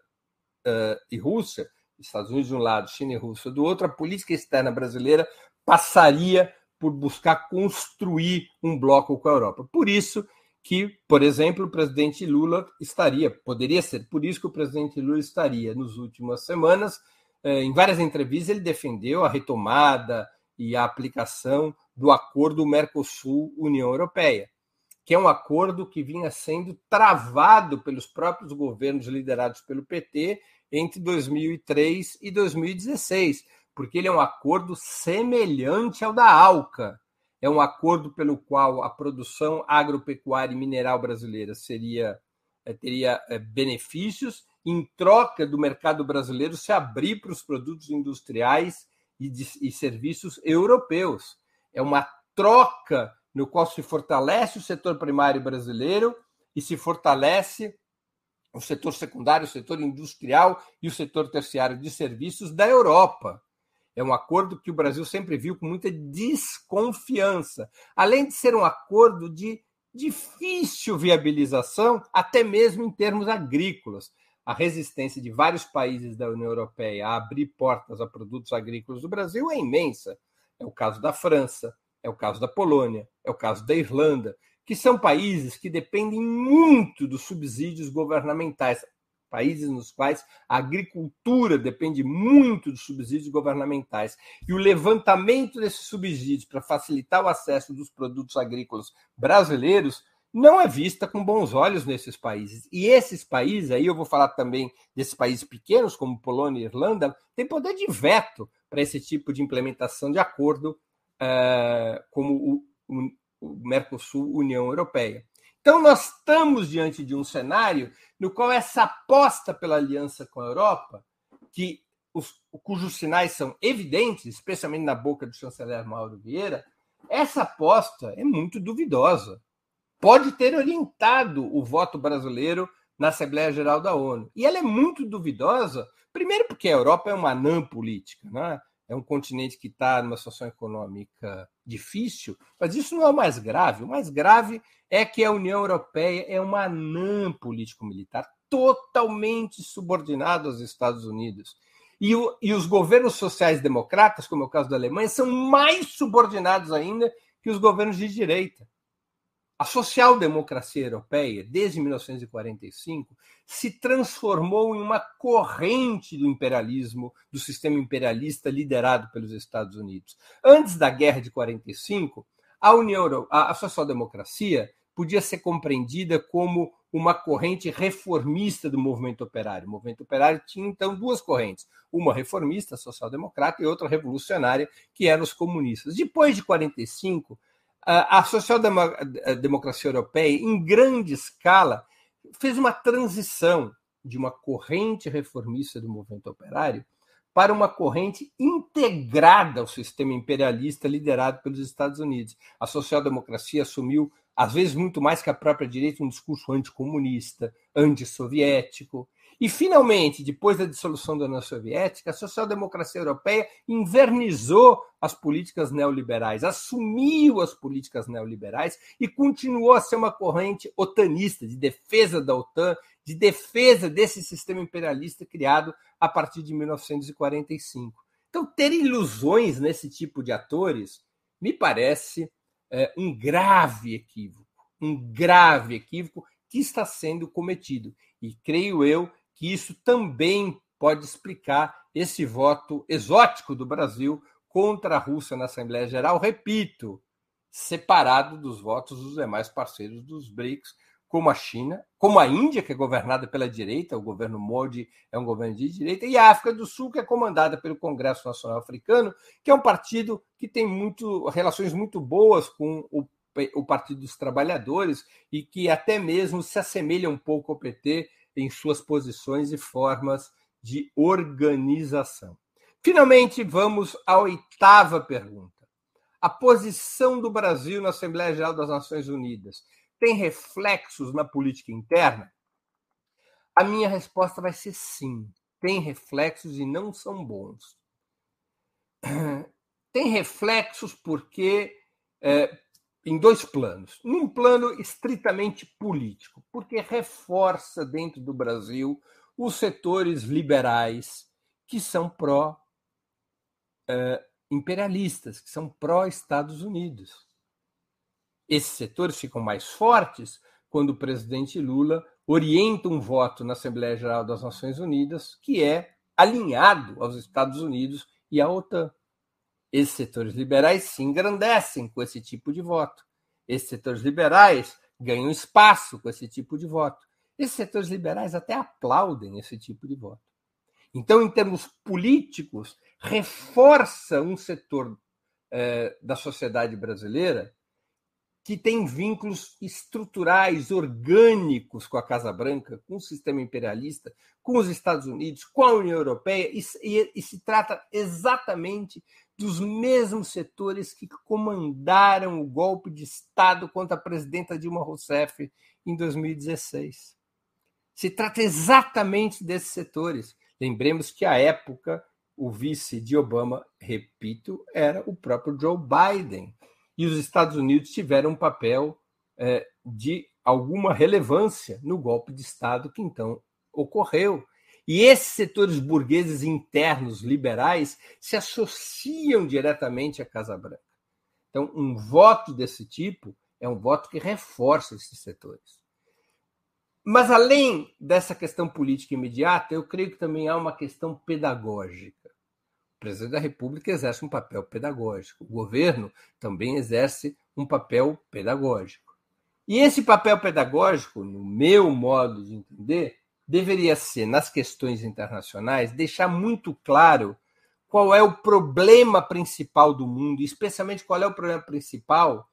uh, e Rússia, Estados Unidos de um lado, China e Rússia do outro, a política externa brasileira passaria por buscar construir um bloco com a Europa. Por isso que, por exemplo, o presidente Lula estaria, poderia ser, por isso que o presidente Lula estaria, nas últimas semanas, eh, em várias entrevistas, ele defendeu a retomada e a aplicação do acordo Mercosul-União Europeia, que é um acordo que vinha sendo travado pelos próprios governos liderados pelo PT entre 2003 e 2016, porque ele é um acordo semelhante ao da ALCA. É um acordo pelo qual a produção agropecuária e mineral brasileira seria eh, teria eh, benefícios em troca do mercado brasileiro se abrir para os produtos industriais e, de, e serviços europeus. É uma troca no qual se fortalece o setor primário brasileiro e se fortalece o setor secundário, o setor industrial e o setor terciário de serviços da Europa. É um acordo que o Brasil sempre viu com muita desconfiança, além de ser um acordo de difícil viabilização, até mesmo em termos agrícolas. A resistência de vários países da União Europeia a abrir portas a produtos agrícolas do Brasil é imensa. É o caso da França, é o caso da Polônia, é o caso da Irlanda que são países que dependem muito dos subsídios governamentais, países nos quais a agricultura depende muito dos subsídios governamentais. E o levantamento desses subsídios para facilitar o acesso dos produtos agrícolas brasileiros não é vista com bons olhos nesses países. E esses países, aí eu vou falar também desses países pequenos, como Polônia e Irlanda, têm poder de veto para esse tipo de implementação de acordo, uh, como o, o, Mercosul, União Europeia. Então, nós estamos diante de um cenário no qual essa aposta pela aliança com a Europa, que os, cujos sinais são evidentes, especialmente na boca do chanceler Mauro Vieira, essa aposta é muito duvidosa pode ter orientado o voto brasileiro na Assembleia Geral da ONU. E ela é muito duvidosa, primeiro porque a Europa é uma anã política, né? É um continente que está numa situação econômica difícil, mas isso não é o mais grave. O mais grave é que a União Europeia é uma anã político-militar totalmente subordinada aos Estados Unidos. E, o, e os governos sociais-democratas, como é o caso da Alemanha, são mais subordinados ainda que os governos de direita. A social-democracia europeia, desde 1945, se transformou em uma corrente do imperialismo, do sistema imperialista liderado pelos Estados Unidos. Antes da Guerra de 45, a União a social-democracia podia ser compreendida como uma corrente reformista do movimento operário. O movimento operário tinha então duas correntes, uma reformista, social-democrata, e outra revolucionária, que eram os comunistas. Depois de 45, a social-democracia europeia, em grande escala, fez uma transição de uma corrente reformista do movimento operário para uma corrente integrada ao sistema imperialista liderado pelos Estados Unidos. A social-democracia assumiu, às vezes muito mais que a própria direita, um discurso anticomunista, antissoviético, e, finalmente, depois da dissolução da União Soviética, a social-democracia europeia invernizou as políticas neoliberais, assumiu as políticas neoliberais e continuou a ser uma corrente otanista, de defesa da OTAN, de defesa desse sistema imperialista criado a partir de 1945. Então, ter ilusões nesse tipo de atores me parece é, um grave equívoco, um grave equívoco que está sendo cometido. E creio eu que isso também pode explicar esse voto exótico do Brasil contra a Rússia na Assembleia Geral, repito, separado dos votos dos demais parceiros dos BRICS, como a China, como a Índia, que é governada pela direita, o governo Modi é um governo de direita, e a África do Sul, que é comandada pelo Congresso Nacional Africano, que é um partido que tem muito, relações muito boas com o, o Partido dos Trabalhadores e que até mesmo se assemelha um pouco ao PT em suas posições e formas de organização. Finalmente, vamos à oitava pergunta. A posição do Brasil na Assembleia Geral das Nações Unidas tem reflexos na política interna? A minha resposta vai ser sim. Tem reflexos e não são bons. Tem reflexos porque é, em dois planos. Num plano estritamente político, porque reforça dentro do Brasil os setores liberais que são pró-imperialistas, que são pró-Estados Unidos. Esses setores ficam mais fortes quando o presidente Lula orienta um voto na Assembleia Geral das Nações Unidas que é alinhado aos Estados Unidos e à OTAN. Esses setores liberais se engrandecem com esse tipo de voto. Esses setores liberais ganham espaço com esse tipo de voto. Esses setores liberais até aplaudem esse tipo de voto. Então, em termos políticos, reforça um setor eh, da sociedade brasileira que tem vínculos estruturais, orgânicos com a Casa Branca, com o sistema imperialista, com os Estados Unidos, com a União Europeia, e, e, e se trata exatamente dos mesmos setores que comandaram o golpe de Estado contra a presidenta Dilma Rousseff em 2016. Se trata exatamente desses setores. Lembremos que, à época, o vice de Obama, repito, era o próprio Joe Biden. E os Estados Unidos tiveram um papel é, de alguma relevância no golpe de Estado que então ocorreu. E esses setores burgueses internos liberais se associam diretamente à Casa Branca. Então, um voto desse tipo é um voto que reforça esses setores. Mas, além dessa questão política imediata, eu creio que também há uma questão pedagógica. Presidente da República exerce um papel pedagógico, o governo também exerce um papel pedagógico. E esse papel pedagógico, no meu modo de entender, deveria ser, nas questões internacionais, deixar muito claro qual é o problema principal do mundo, especialmente qual é o problema principal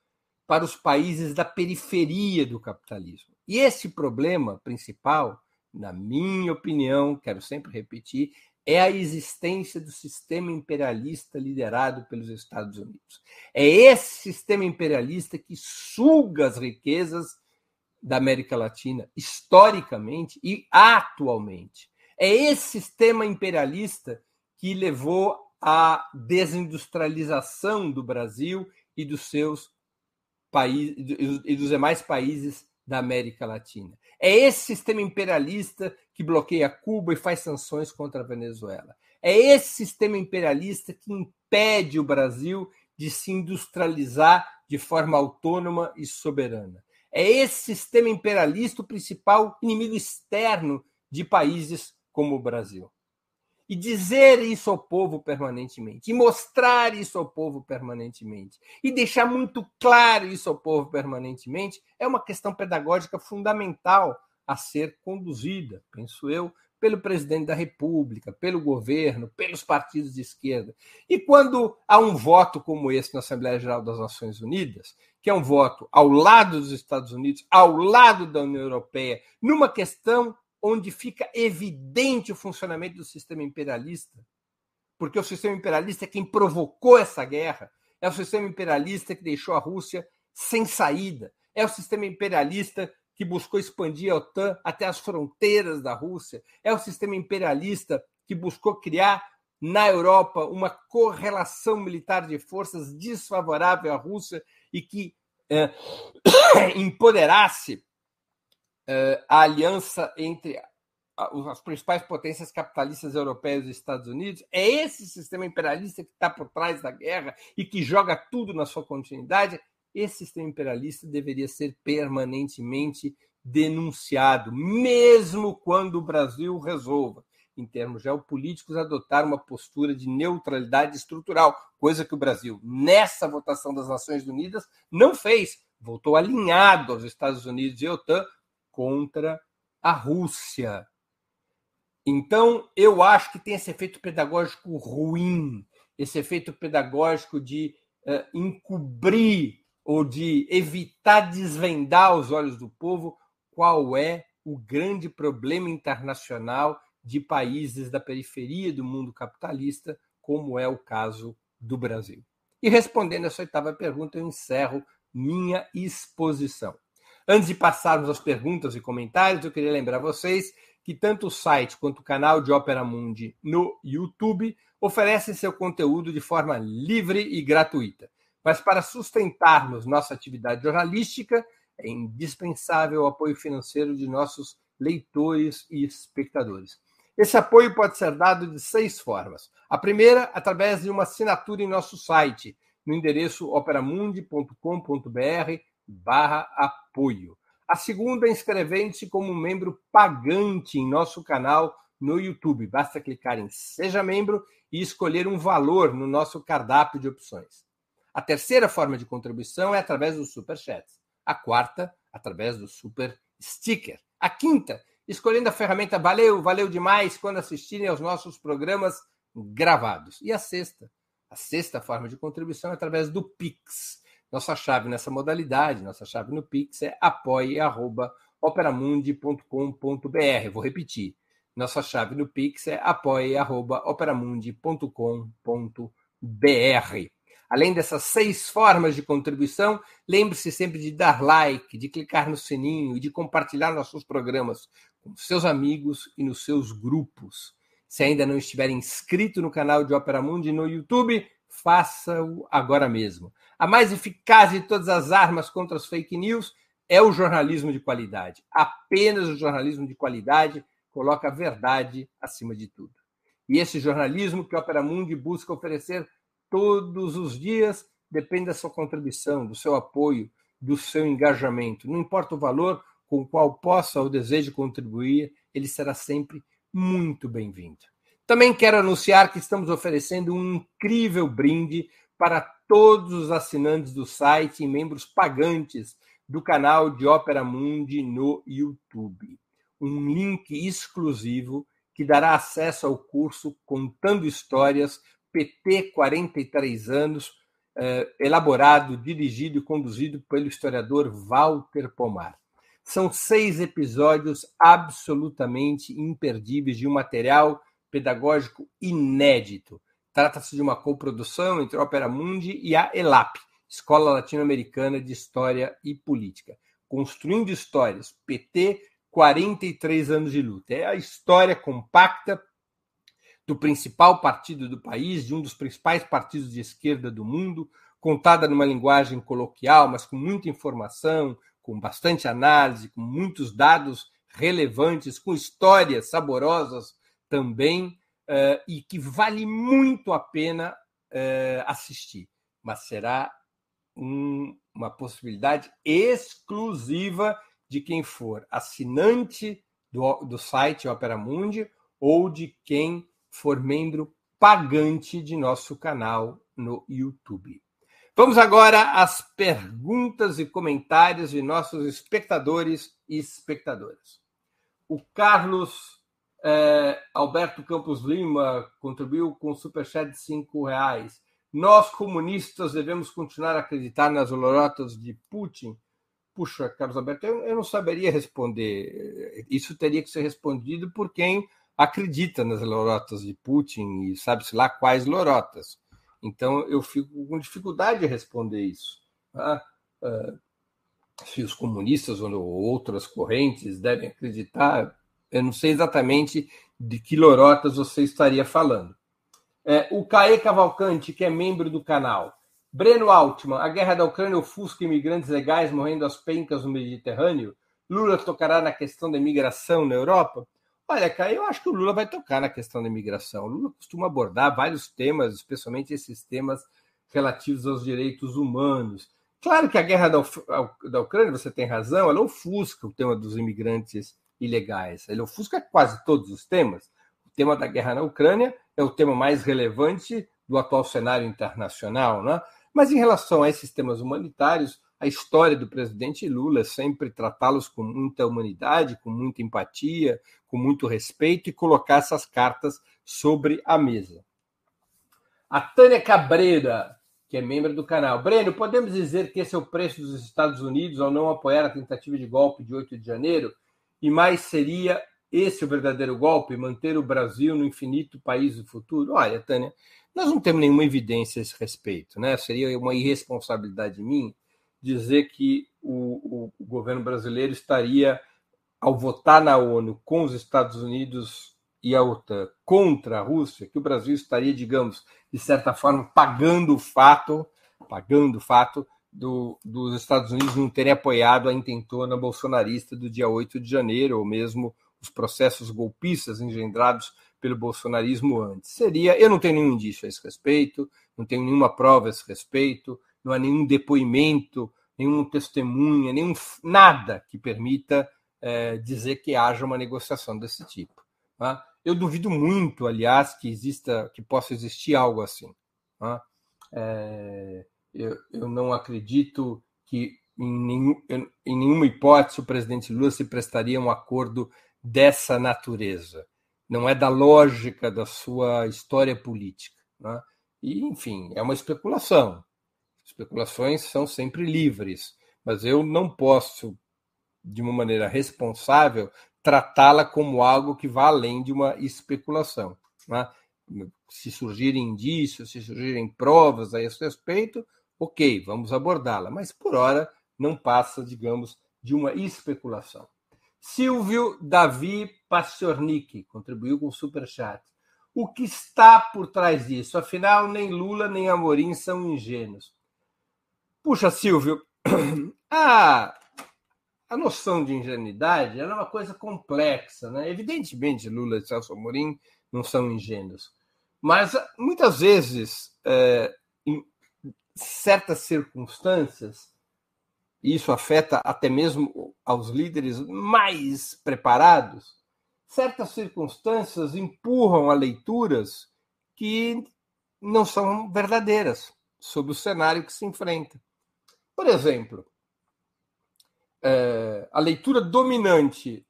para os países da periferia do capitalismo. E esse problema principal, na minha opinião, quero sempre repetir, é a existência do sistema imperialista liderado pelos Estados Unidos. É esse sistema imperialista que suga as riquezas da América Latina, historicamente e atualmente. É esse sistema imperialista que levou à desindustrialização do Brasil e dos seus países e dos demais países da América Latina. É esse sistema imperialista que bloqueia Cuba e faz sanções contra a Venezuela. É esse sistema imperialista que impede o Brasil de se industrializar de forma autônoma e soberana. É esse sistema imperialista o principal inimigo externo de países como o Brasil. E dizer isso ao povo permanentemente, e mostrar isso ao povo permanentemente, e deixar muito claro isso ao povo permanentemente, é uma questão pedagógica fundamental a ser conduzida, penso eu, pelo presidente da República, pelo governo, pelos partidos de esquerda. E quando há um voto como esse na Assembleia Geral das Nações Unidas, que é um voto ao lado dos Estados Unidos, ao lado da União Europeia, numa questão onde fica evidente o funcionamento do sistema imperialista, porque o sistema imperialista é quem provocou essa guerra, é o sistema imperialista que deixou a Rússia sem saída, é o sistema imperialista que buscou expandir a OTAN até as fronteiras da Rússia, é o sistema imperialista que buscou criar na Europa uma correlação militar de forças desfavorável à Rússia e que é, empoderasse é, a aliança entre as principais potências capitalistas europeias e Estados Unidos. É esse sistema imperialista que está por trás da guerra e que joga tudo na sua continuidade esse sistema imperialista deveria ser permanentemente denunciado, mesmo quando o Brasil resolva, em termos geopolíticos, adotar uma postura de neutralidade estrutural, coisa que o Brasil, nessa votação das Nações Unidas, não fez. Voltou alinhado aos Estados Unidos e OTAN contra a Rússia. Então, eu acho que tem esse efeito pedagógico ruim, esse efeito pedagógico de uh, encobrir ou de evitar desvendar aos olhos do povo qual é o grande problema internacional de países da periferia do mundo capitalista, como é o caso do Brasil. E respondendo essa oitava pergunta, eu encerro minha exposição. Antes de passarmos às perguntas e comentários, eu queria lembrar vocês que tanto o site quanto o canal de Ópera Mundi no YouTube oferecem seu conteúdo de forma livre e gratuita. Mas para sustentarmos nossa atividade jornalística, é indispensável o apoio financeiro de nossos leitores e espectadores. Esse apoio pode ser dado de seis formas. A primeira, através de uma assinatura em nosso site, no endereço operamundi.com.br barra apoio. A segunda, inscrevendo-se como membro pagante em nosso canal no YouTube. Basta clicar em Seja Membro e escolher um valor no nosso cardápio de opções. A terceira forma de contribuição é através dos super chats. A quarta, através do super sticker. A quinta, escolhendo a ferramenta Valeu, valeu demais quando assistirem aos nossos programas gravados. E a sexta, a sexta forma de contribuição é através do Pix. Nossa chave nessa modalidade, nossa chave no Pix é apoie.operamundi.com.br. Vou repetir. Nossa chave no Pix é apoie.operamundi.com.br. Além dessas seis formas de contribuição, lembre-se sempre de dar like, de clicar no sininho e de compartilhar nossos programas com seus amigos e nos seus grupos. Se ainda não estiver inscrito no canal de Opera Mundi no YouTube, faça-o agora mesmo. A mais eficaz de todas as armas contra as fake news é o jornalismo de qualidade. Apenas o jornalismo de qualidade coloca a verdade acima de tudo. E esse jornalismo que a Opera Mundi busca oferecer todos os dias depende da sua contribuição, do seu apoio, do seu engajamento. Não importa o valor com o qual possa ou deseje contribuir, ele será sempre muito bem-vindo. Também quero anunciar que estamos oferecendo um incrível brinde para todos os assinantes do site e membros pagantes do canal de Ópera Mundi no YouTube. Um link exclusivo que dará acesso ao curso Contando Histórias PT 43 anos, eh, elaborado, dirigido e conduzido pelo historiador Walter Pomar. São seis episódios absolutamente imperdíveis de um material pedagógico inédito. Trata-se de uma coprodução entre a Opera Mundi e a ELAP, Escola Latino-Americana de História e Política. Construindo Histórias, PT, 43 anos de luta. É a história compacta do principal partido do país, de um dos principais partidos de esquerda do mundo, contada numa linguagem coloquial, mas com muita informação, com bastante análise, com muitos dados relevantes, com histórias saborosas também, uh, e que vale muito a pena uh, assistir. Mas será um, uma possibilidade exclusiva de quem for assinante do, do site Opera Mundi ou de quem for membro pagante de nosso canal no YouTube. Vamos agora às perguntas e comentários de nossos espectadores e espectadoras. O Carlos eh, Alberto Campos Lima contribuiu com superchat de cinco reais. Nós, comunistas, devemos continuar a acreditar nas olorotas de Putin? Puxa, Carlos Alberto, eu, eu não saberia responder. Isso teria que ser respondido por quem acredita nas lorotas de Putin e sabe-se lá quais lorotas. Então, eu fico com dificuldade de responder isso. Tá? Uh, se os comunistas ou outras correntes devem acreditar, eu não sei exatamente de que lorotas você estaria falando. É, o Caê Cavalcante, que é membro do canal. Breno Altman, a guerra da Ucrânia ofusca imigrantes legais morrendo às pencas no Mediterrâneo. Lula tocará na questão da imigração na Europa. Olha, Caio, eu acho que o Lula vai tocar na questão da imigração. O Lula costuma abordar vários temas, especialmente esses temas relativos aos direitos humanos. Claro que a guerra da, da Ucrânia, você tem razão, ela ofusca o tema dos imigrantes ilegais. Ele ofusca quase todos os temas. O tema da guerra na Ucrânia é o tema mais relevante do atual cenário internacional. Né? Mas em relação a esses temas humanitários, a história do presidente Lula é sempre tratá-los com muita humanidade, com muita empatia, com muito respeito e colocar essas cartas sobre a mesa. A Tânia Cabreira, que é membro do canal. Breno, podemos dizer que esse é o preço dos Estados Unidos ao não apoiar a tentativa de golpe de 8 de janeiro? E mais seria esse o verdadeiro golpe, manter o Brasil no infinito país do futuro? Olha, Tânia, nós não temos nenhuma evidência a esse respeito, né? Seria uma irresponsabilidade minha dizer que o, o, governo brasileiro estaria, ao votar na ONU com os Estados Unidos e a OTAN contra a Rússia, que o Brasil estaria, digamos, de certa forma, pagando o fato, pagando o fato do, dos Estados Unidos não terem apoiado a intentona bolsonarista do dia 8 de janeiro, ou mesmo os processos golpistas engendrados pelo bolsonarismo antes. Seria, eu não tenho nenhum indício a esse respeito, não tenho nenhuma prova a esse respeito, não há nenhum depoimento, nenhum testemunha, nenhum nada que permita é, dizer que haja uma negociação desse tipo. Tá? Eu duvido muito, aliás, que exista, que possa existir algo assim. Tá? É, eu, eu, não acredito que em, nenhum, em nenhuma hipótese o presidente Lula se prestaria a um acordo dessa natureza. Não é da lógica da sua história política. Né? E, enfim, é uma especulação. Especulações são sempre livres, mas eu não posso, de uma maneira responsável, tratá-la como algo que vá além de uma especulação. Né? Se surgirem indícios, se surgirem provas a esse respeito, ok, vamos abordá-la, mas por hora não passa, digamos, de uma especulação. Silvio Davi Pastornik contribuiu com o superchat. O que está por trás disso? Afinal, nem Lula nem Amorim são ingênuos. Puxa, Silvio, a, a noção de ingenuidade é uma coisa complexa. Né? Evidentemente, Lula e Celso Amorim não são ingênuos. Mas muitas vezes, é, em certas circunstâncias, isso afeta até mesmo aos líderes mais preparados, certas circunstâncias empurram a leituras que não são verdadeiras sobre o cenário que se enfrenta. Por exemplo, é, a leitura dominante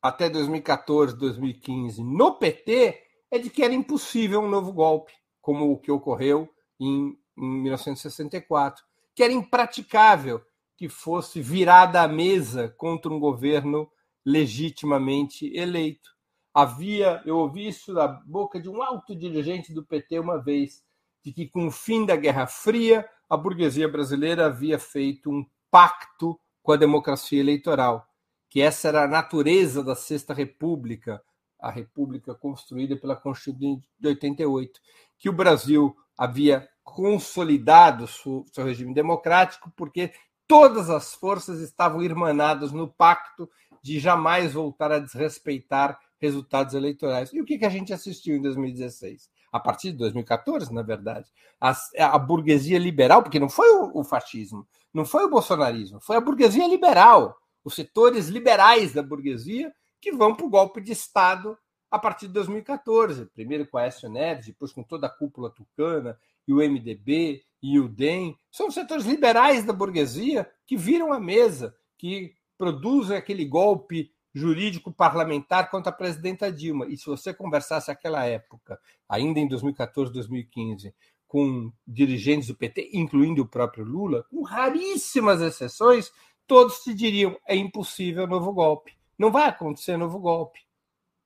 até 2014, 2015 no PT é de que era impossível um novo golpe, como o que ocorreu em, em 1964, que era impraticável que fosse virada a mesa contra um governo legitimamente eleito. Havia, eu ouvi isso da boca de um alto dirigente do PT uma vez, de que com o fim da Guerra Fria, a burguesia brasileira havia feito um pacto com a democracia eleitoral, que essa era a natureza da Sexta República, a república construída pela Constituição de 88, que o Brasil havia consolidado seu, seu regime democrático porque todas as forças estavam irmanadas no pacto de jamais voltar a desrespeitar resultados eleitorais. E o que, que a gente assistiu em 2016? A partir de 2014, na verdade, a, a burguesia liberal, porque não foi o, o fascismo, não foi o bolsonarismo, foi a burguesia liberal, os setores liberais da burguesia que vão para o golpe de Estado a partir de 2014. Primeiro com a Aécio Neves, depois com toda a cúpula tucana, e o MDB, e o DEM. São setores liberais da burguesia que viram a mesa, que produzem aquele golpe jurídico parlamentar contra a presidenta Dilma. E se você conversasse naquela época, ainda em 2014, 2015, com dirigentes do PT, incluindo o próprio Lula, com raríssimas exceções, todos te diriam: é impossível novo golpe. Não vai acontecer novo golpe.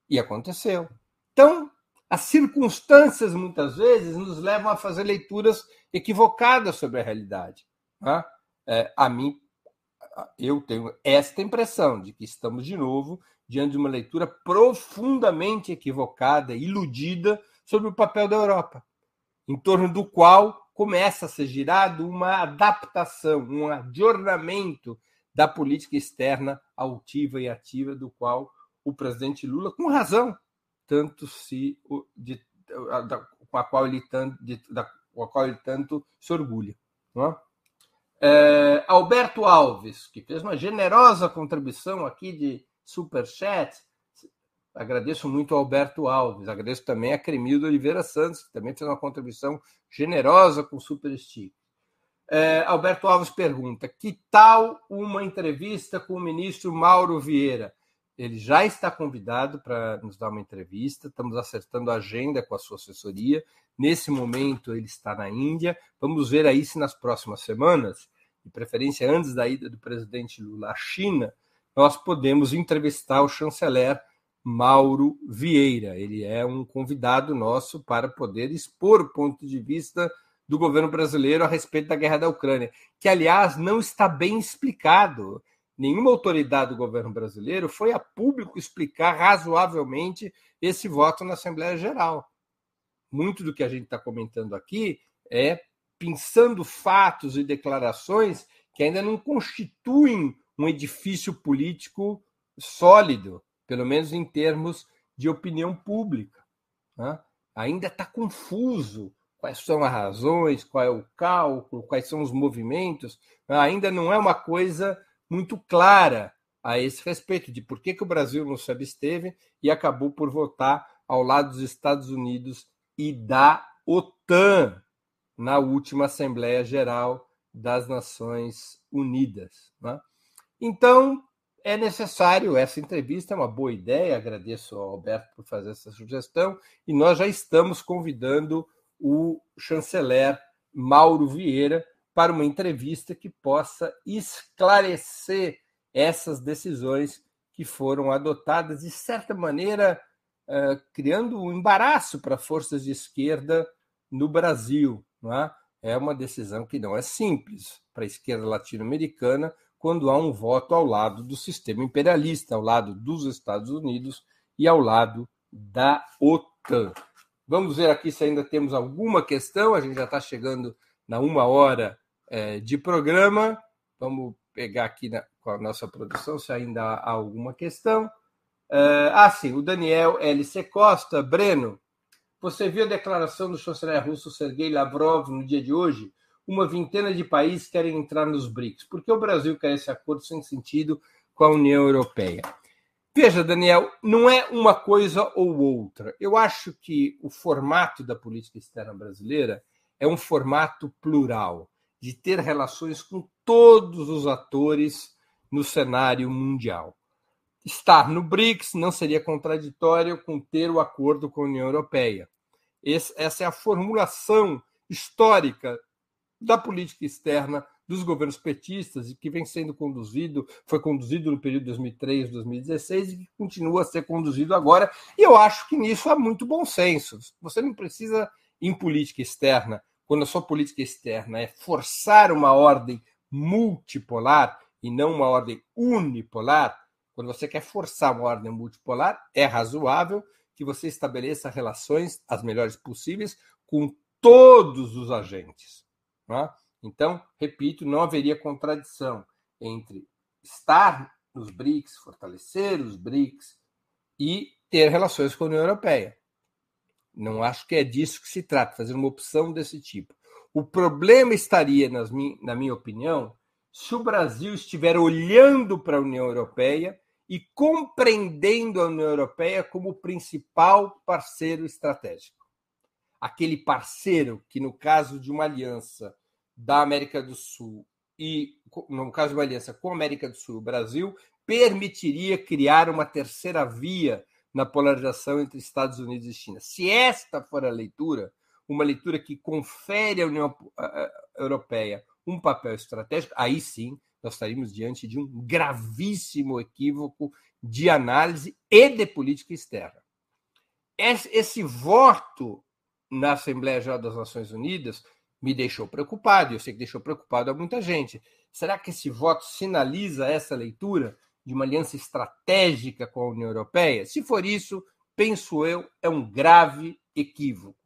E aconteceu. Então, as circunstâncias, muitas vezes, nos levam a fazer leituras equivocadas sobre a realidade. Né? É, a mim, eu tenho esta impressão de que estamos, de novo, diante de uma leitura profundamente equivocada, iludida sobre o papel da Europa, em torno do qual começa a ser girado uma adaptação, um adornamento da política externa altiva e ativa, do qual o presidente Lula, com razão, tanto se de, da, com a qual ele tanto, de, da, com a qual ele tanto se orgulha. É? É, Alberto Alves, que fez uma generosa contribuição aqui de superchat. Agradeço muito ao Alberto Alves, agradeço também a Cremildo Oliveira Santos, que também fez uma contribuição generosa com Super Stick. É, Alberto Alves pergunta: que tal uma entrevista com o ministro Mauro Vieira? Ele já está convidado para nos dar uma entrevista, estamos acertando a agenda com a sua assessoria. Nesse momento, ele está na Índia. Vamos ver aí se nas próximas semanas, de preferência antes da ida do presidente Lula à China, nós podemos entrevistar o chanceler Mauro Vieira. Ele é um convidado nosso para poder expor o ponto de vista do governo brasileiro a respeito da guerra da Ucrânia, que, aliás, não está bem explicado nenhuma autoridade do governo brasileiro foi a público explicar razoavelmente esse voto na Assembleia Geral. Muito do que a gente está comentando aqui é pensando fatos e declarações que ainda não constituem um edifício político sólido, pelo menos em termos de opinião pública. Né? Ainda está confuso quais são as razões, qual é o cálculo, quais são os movimentos. Ainda não é uma coisa muito clara a esse respeito, de por que, que o Brasil não se absteve e acabou por votar ao lado dos Estados Unidos e da OTAN na última Assembleia Geral das Nações Unidas. Né? Então, é necessário essa entrevista, é uma boa ideia. Agradeço ao Alberto por fazer essa sugestão. E nós já estamos convidando o chanceler Mauro Vieira para uma entrevista que possa esclarecer essas decisões que foram adotadas, de certa maneira, criando um embaraço para forças de esquerda no Brasil. Não é? é uma decisão que não é simples para a esquerda latino-americana quando há um voto ao lado do sistema imperialista, ao lado dos Estados Unidos e ao lado da OTAN. Vamos ver aqui se ainda temos alguma questão. A gente já está chegando na uma hora é, de programa. Vamos pegar aqui na, com a nossa produção se ainda há alguma questão. É, ah, sim, o Daniel LC Costa. Breno, você viu a declaração do chanceler russo Sergei Lavrov no dia de hoje? Uma vintena de países querem entrar nos BRICS. Por que o Brasil quer esse acordo sem sentido com a União Europeia? Veja, Daniel, não é uma coisa ou outra. Eu acho que o formato da política externa brasileira é um formato plural de ter relações com todos os atores no cenário mundial. Estar no BRICS não seria contraditório com ter o acordo com a União Europeia. essa é a formulação histórica da política externa dos governos petistas e que vem sendo conduzido, foi conduzido no período 2003, 2016 e que continua a ser conduzido agora. E eu acho que nisso há muito bom senso. Você não precisa, em política externa, quando a sua política externa é forçar uma ordem multipolar e não uma ordem unipolar, quando você quer forçar uma ordem multipolar, é razoável que você estabeleça relações as melhores possíveis com todos os agentes. Né? Então, repito, não haveria contradição entre estar nos BRICS, fortalecer os BRICS e ter relações com a União Europeia. Não acho que é disso que se trata, fazer uma opção desse tipo. O problema estaria, nas, na minha opinião, se o Brasil estiver olhando para a União Europeia e compreendendo a União Europeia como o principal parceiro estratégico. Aquele parceiro que, no caso de uma aliança da América do Sul e, no caso de uma aliança com a América do Sul e o Brasil, permitiria criar uma terceira via na polarização entre Estados Unidos e China. Se esta for a leitura, uma leitura que confere à União Europeia um papel estratégico, aí sim nós estaríamos diante de um gravíssimo equívoco de análise e de política externa. Esse voto na Assembleia Geral das Nações Unidas me deixou preocupado, e eu sei que deixou preocupado a muita gente. Será que esse voto sinaliza essa leitura de uma aliança estratégica com a União Europeia? Se for isso, penso eu, é um grave equívoco.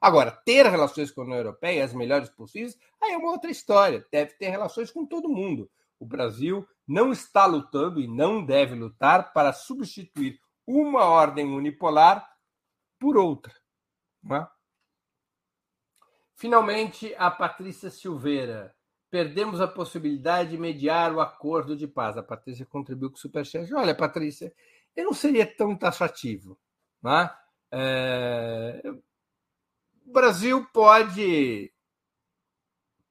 Agora, ter relações com a União Europeia, as melhores possíveis, aí é uma outra história. Deve ter relações com todo mundo. O Brasil não está lutando e não deve lutar para substituir uma ordem unipolar por outra. Não é? Finalmente, a Patrícia Silveira. Perdemos a possibilidade de mediar o acordo de paz. A Patrícia contribuiu com o Superchat. Olha, Patrícia, eu não seria tão taxativo. Né? É... O Brasil pode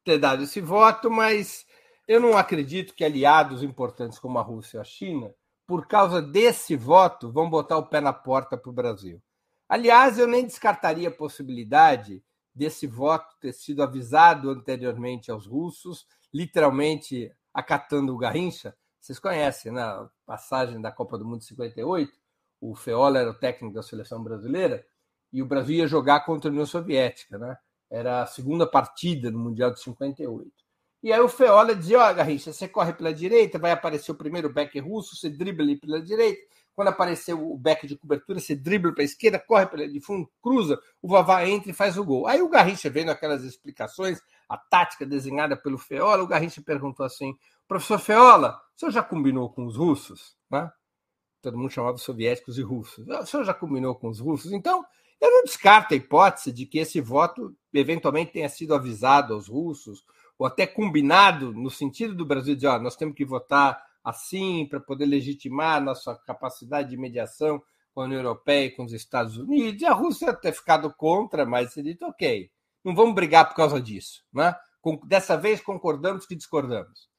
ter dado esse voto, mas eu não acredito que aliados importantes como a Rússia e a China, por causa desse voto, vão botar o pé na porta para o Brasil. Aliás, eu nem descartaria a possibilidade desse voto ter sido avisado anteriormente aos russos, literalmente acatando o Garrincha. Vocês conhecem, na né? passagem da Copa do Mundo de 58, o Feola era o técnico da seleção brasileira e o Brasil ia jogar contra a União Soviética, né? Era a segunda partida no Mundial de 58. E aí o Feola dizia: Ó, oh, Garrincha, você corre pela direita, vai aparecer o primeiro back russo, você dribla ali pela direita, quando aparecer o back de cobertura, você dribla para a esquerda, corre para de fundo, cruza, o Vavá entra e faz o gol. Aí o Garrincha, vendo aquelas explicações, a tática desenhada pelo Feola, o Garrincha perguntou assim: professor Feola, o senhor já combinou com os russos? Né? Todo mundo chamava soviéticos e russos. O senhor já combinou com os russos? Então, eu não descarto a hipótese de que esse voto eventualmente tenha sido avisado aos russos, ou até combinado no sentido do Brasil dizer: ó, nós temos que votar assim, para poder legitimar nossa capacidade de mediação com a União Europeia e com os Estados Unidos, e a Rússia ter ficado contra, mas se dito, ok, não vamos brigar por causa disso. Né? Dessa vez concordamos que discordamos.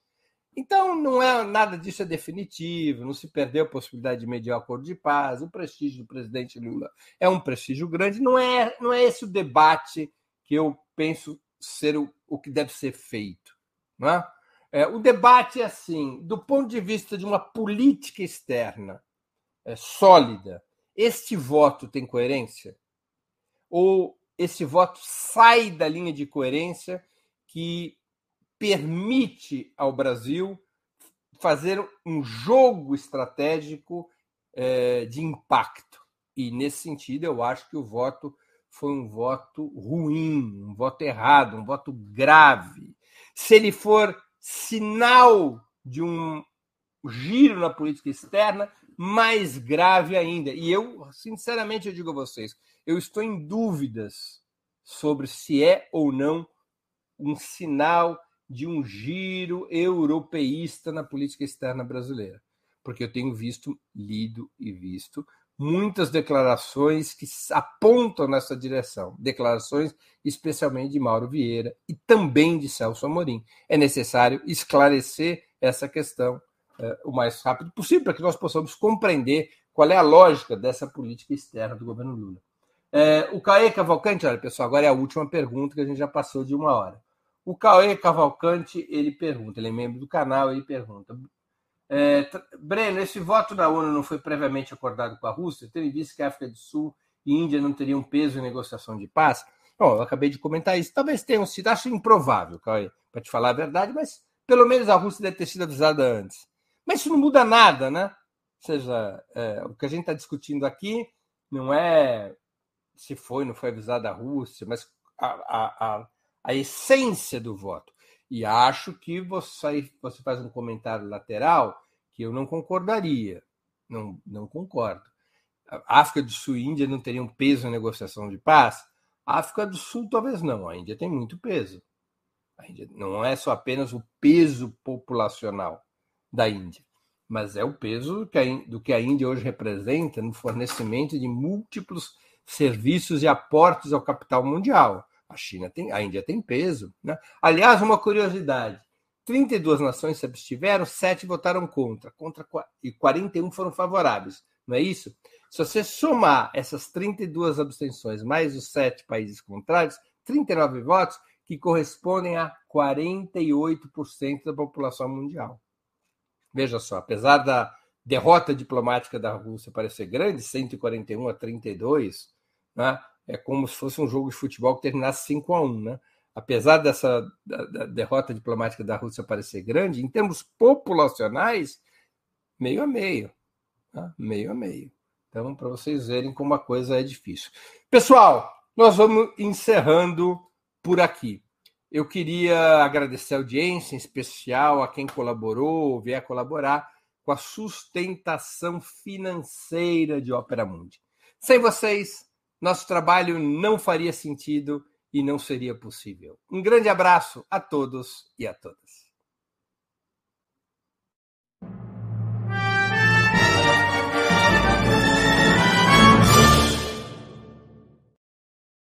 Então, não é nada disso é definitivo, não se perdeu a possibilidade de mediar o acordo de paz, o prestígio do presidente Lula é um prestígio grande, não é, não é esse o debate que eu penso ser o, o que deve ser feito. Não é? É, o debate é assim, do ponto de vista de uma política externa é, sólida, este voto tem coerência? Ou esse voto sai da linha de coerência que permite ao Brasil fazer um jogo estratégico é, de impacto? E nesse sentido, eu acho que o voto foi um voto ruim, um voto errado, um voto grave. Se ele for sinal de um giro na política externa mais grave ainda. E eu, sinceramente, eu digo a vocês, eu estou em dúvidas sobre se é ou não um sinal de um giro europeísta na política externa brasileira, porque eu tenho visto, lido e visto muitas declarações que apontam nessa direção, declarações especialmente de Mauro Vieira e também de Celso Amorim. É necessário esclarecer essa questão uh, o mais rápido possível, para que nós possamos compreender qual é a lógica dessa política externa do governo Lula. Uh, o Caê Cavalcante, olha, pessoal, agora é a última pergunta que a gente já passou de uma hora. O Caê Cavalcante, ele pergunta, ele é membro do canal, ele pergunta. É, Breno, esse voto na ONU não foi previamente acordado com a Rússia, tendo em vista que a África do Sul e Índia não teriam peso em negociação de paz? Bom, eu acabei de comentar isso. Talvez tenham sido, acho improvável, para te falar a verdade, mas pelo menos a Rússia deve ter sido avisada antes. Mas isso não muda nada, né? Ou seja, é, o que a gente está discutindo aqui não é se foi, não foi avisada a Rússia, mas a, a, a, a essência do voto. E acho que você, você faz um comentário lateral que eu não concordaria. Não, não concordo. A África do Sul e Índia não teriam peso na negociação de paz? A África do Sul talvez não. A Índia tem muito peso. A Índia não é só apenas o peso populacional da Índia, mas é o peso do que a Índia hoje representa no fornecimento de múltiplos serviços e aportes ao capital mundial. A China tem, a Índia tem peso. Né? Aliás, uma curiosidade: 32 nações se abstiveram, 7 votaram contra, contra e 41 foram favoráveis. Não é isso? Se você somar essas 32 abstenções mais os 7 países contrários, 39 votos, que correspondem a 48% da população mundial. Veja só, apesar da derrota diplomática da Rússia parecer grande, 141 a 32, né? É como se fosse um jogo de futebol que terminasse 5 a 1 né? Apesar dessa da, da derrota diplomática da Rússia parecer grande, em termos populacionais, meio a meio. Né? Meio a meio. Então, para vocês verem como a coisa é difícil. Pessoal, nós vamos encerrando por aqui. Eu queria agradecer a audiência, em especial a quem colaborou ou vier colaborar com a sustentação financeira de Ópera Mundi. Sem vocês, nosso trabalho não faria sentido e não seria possível. Um grande abraço a todos e a todas.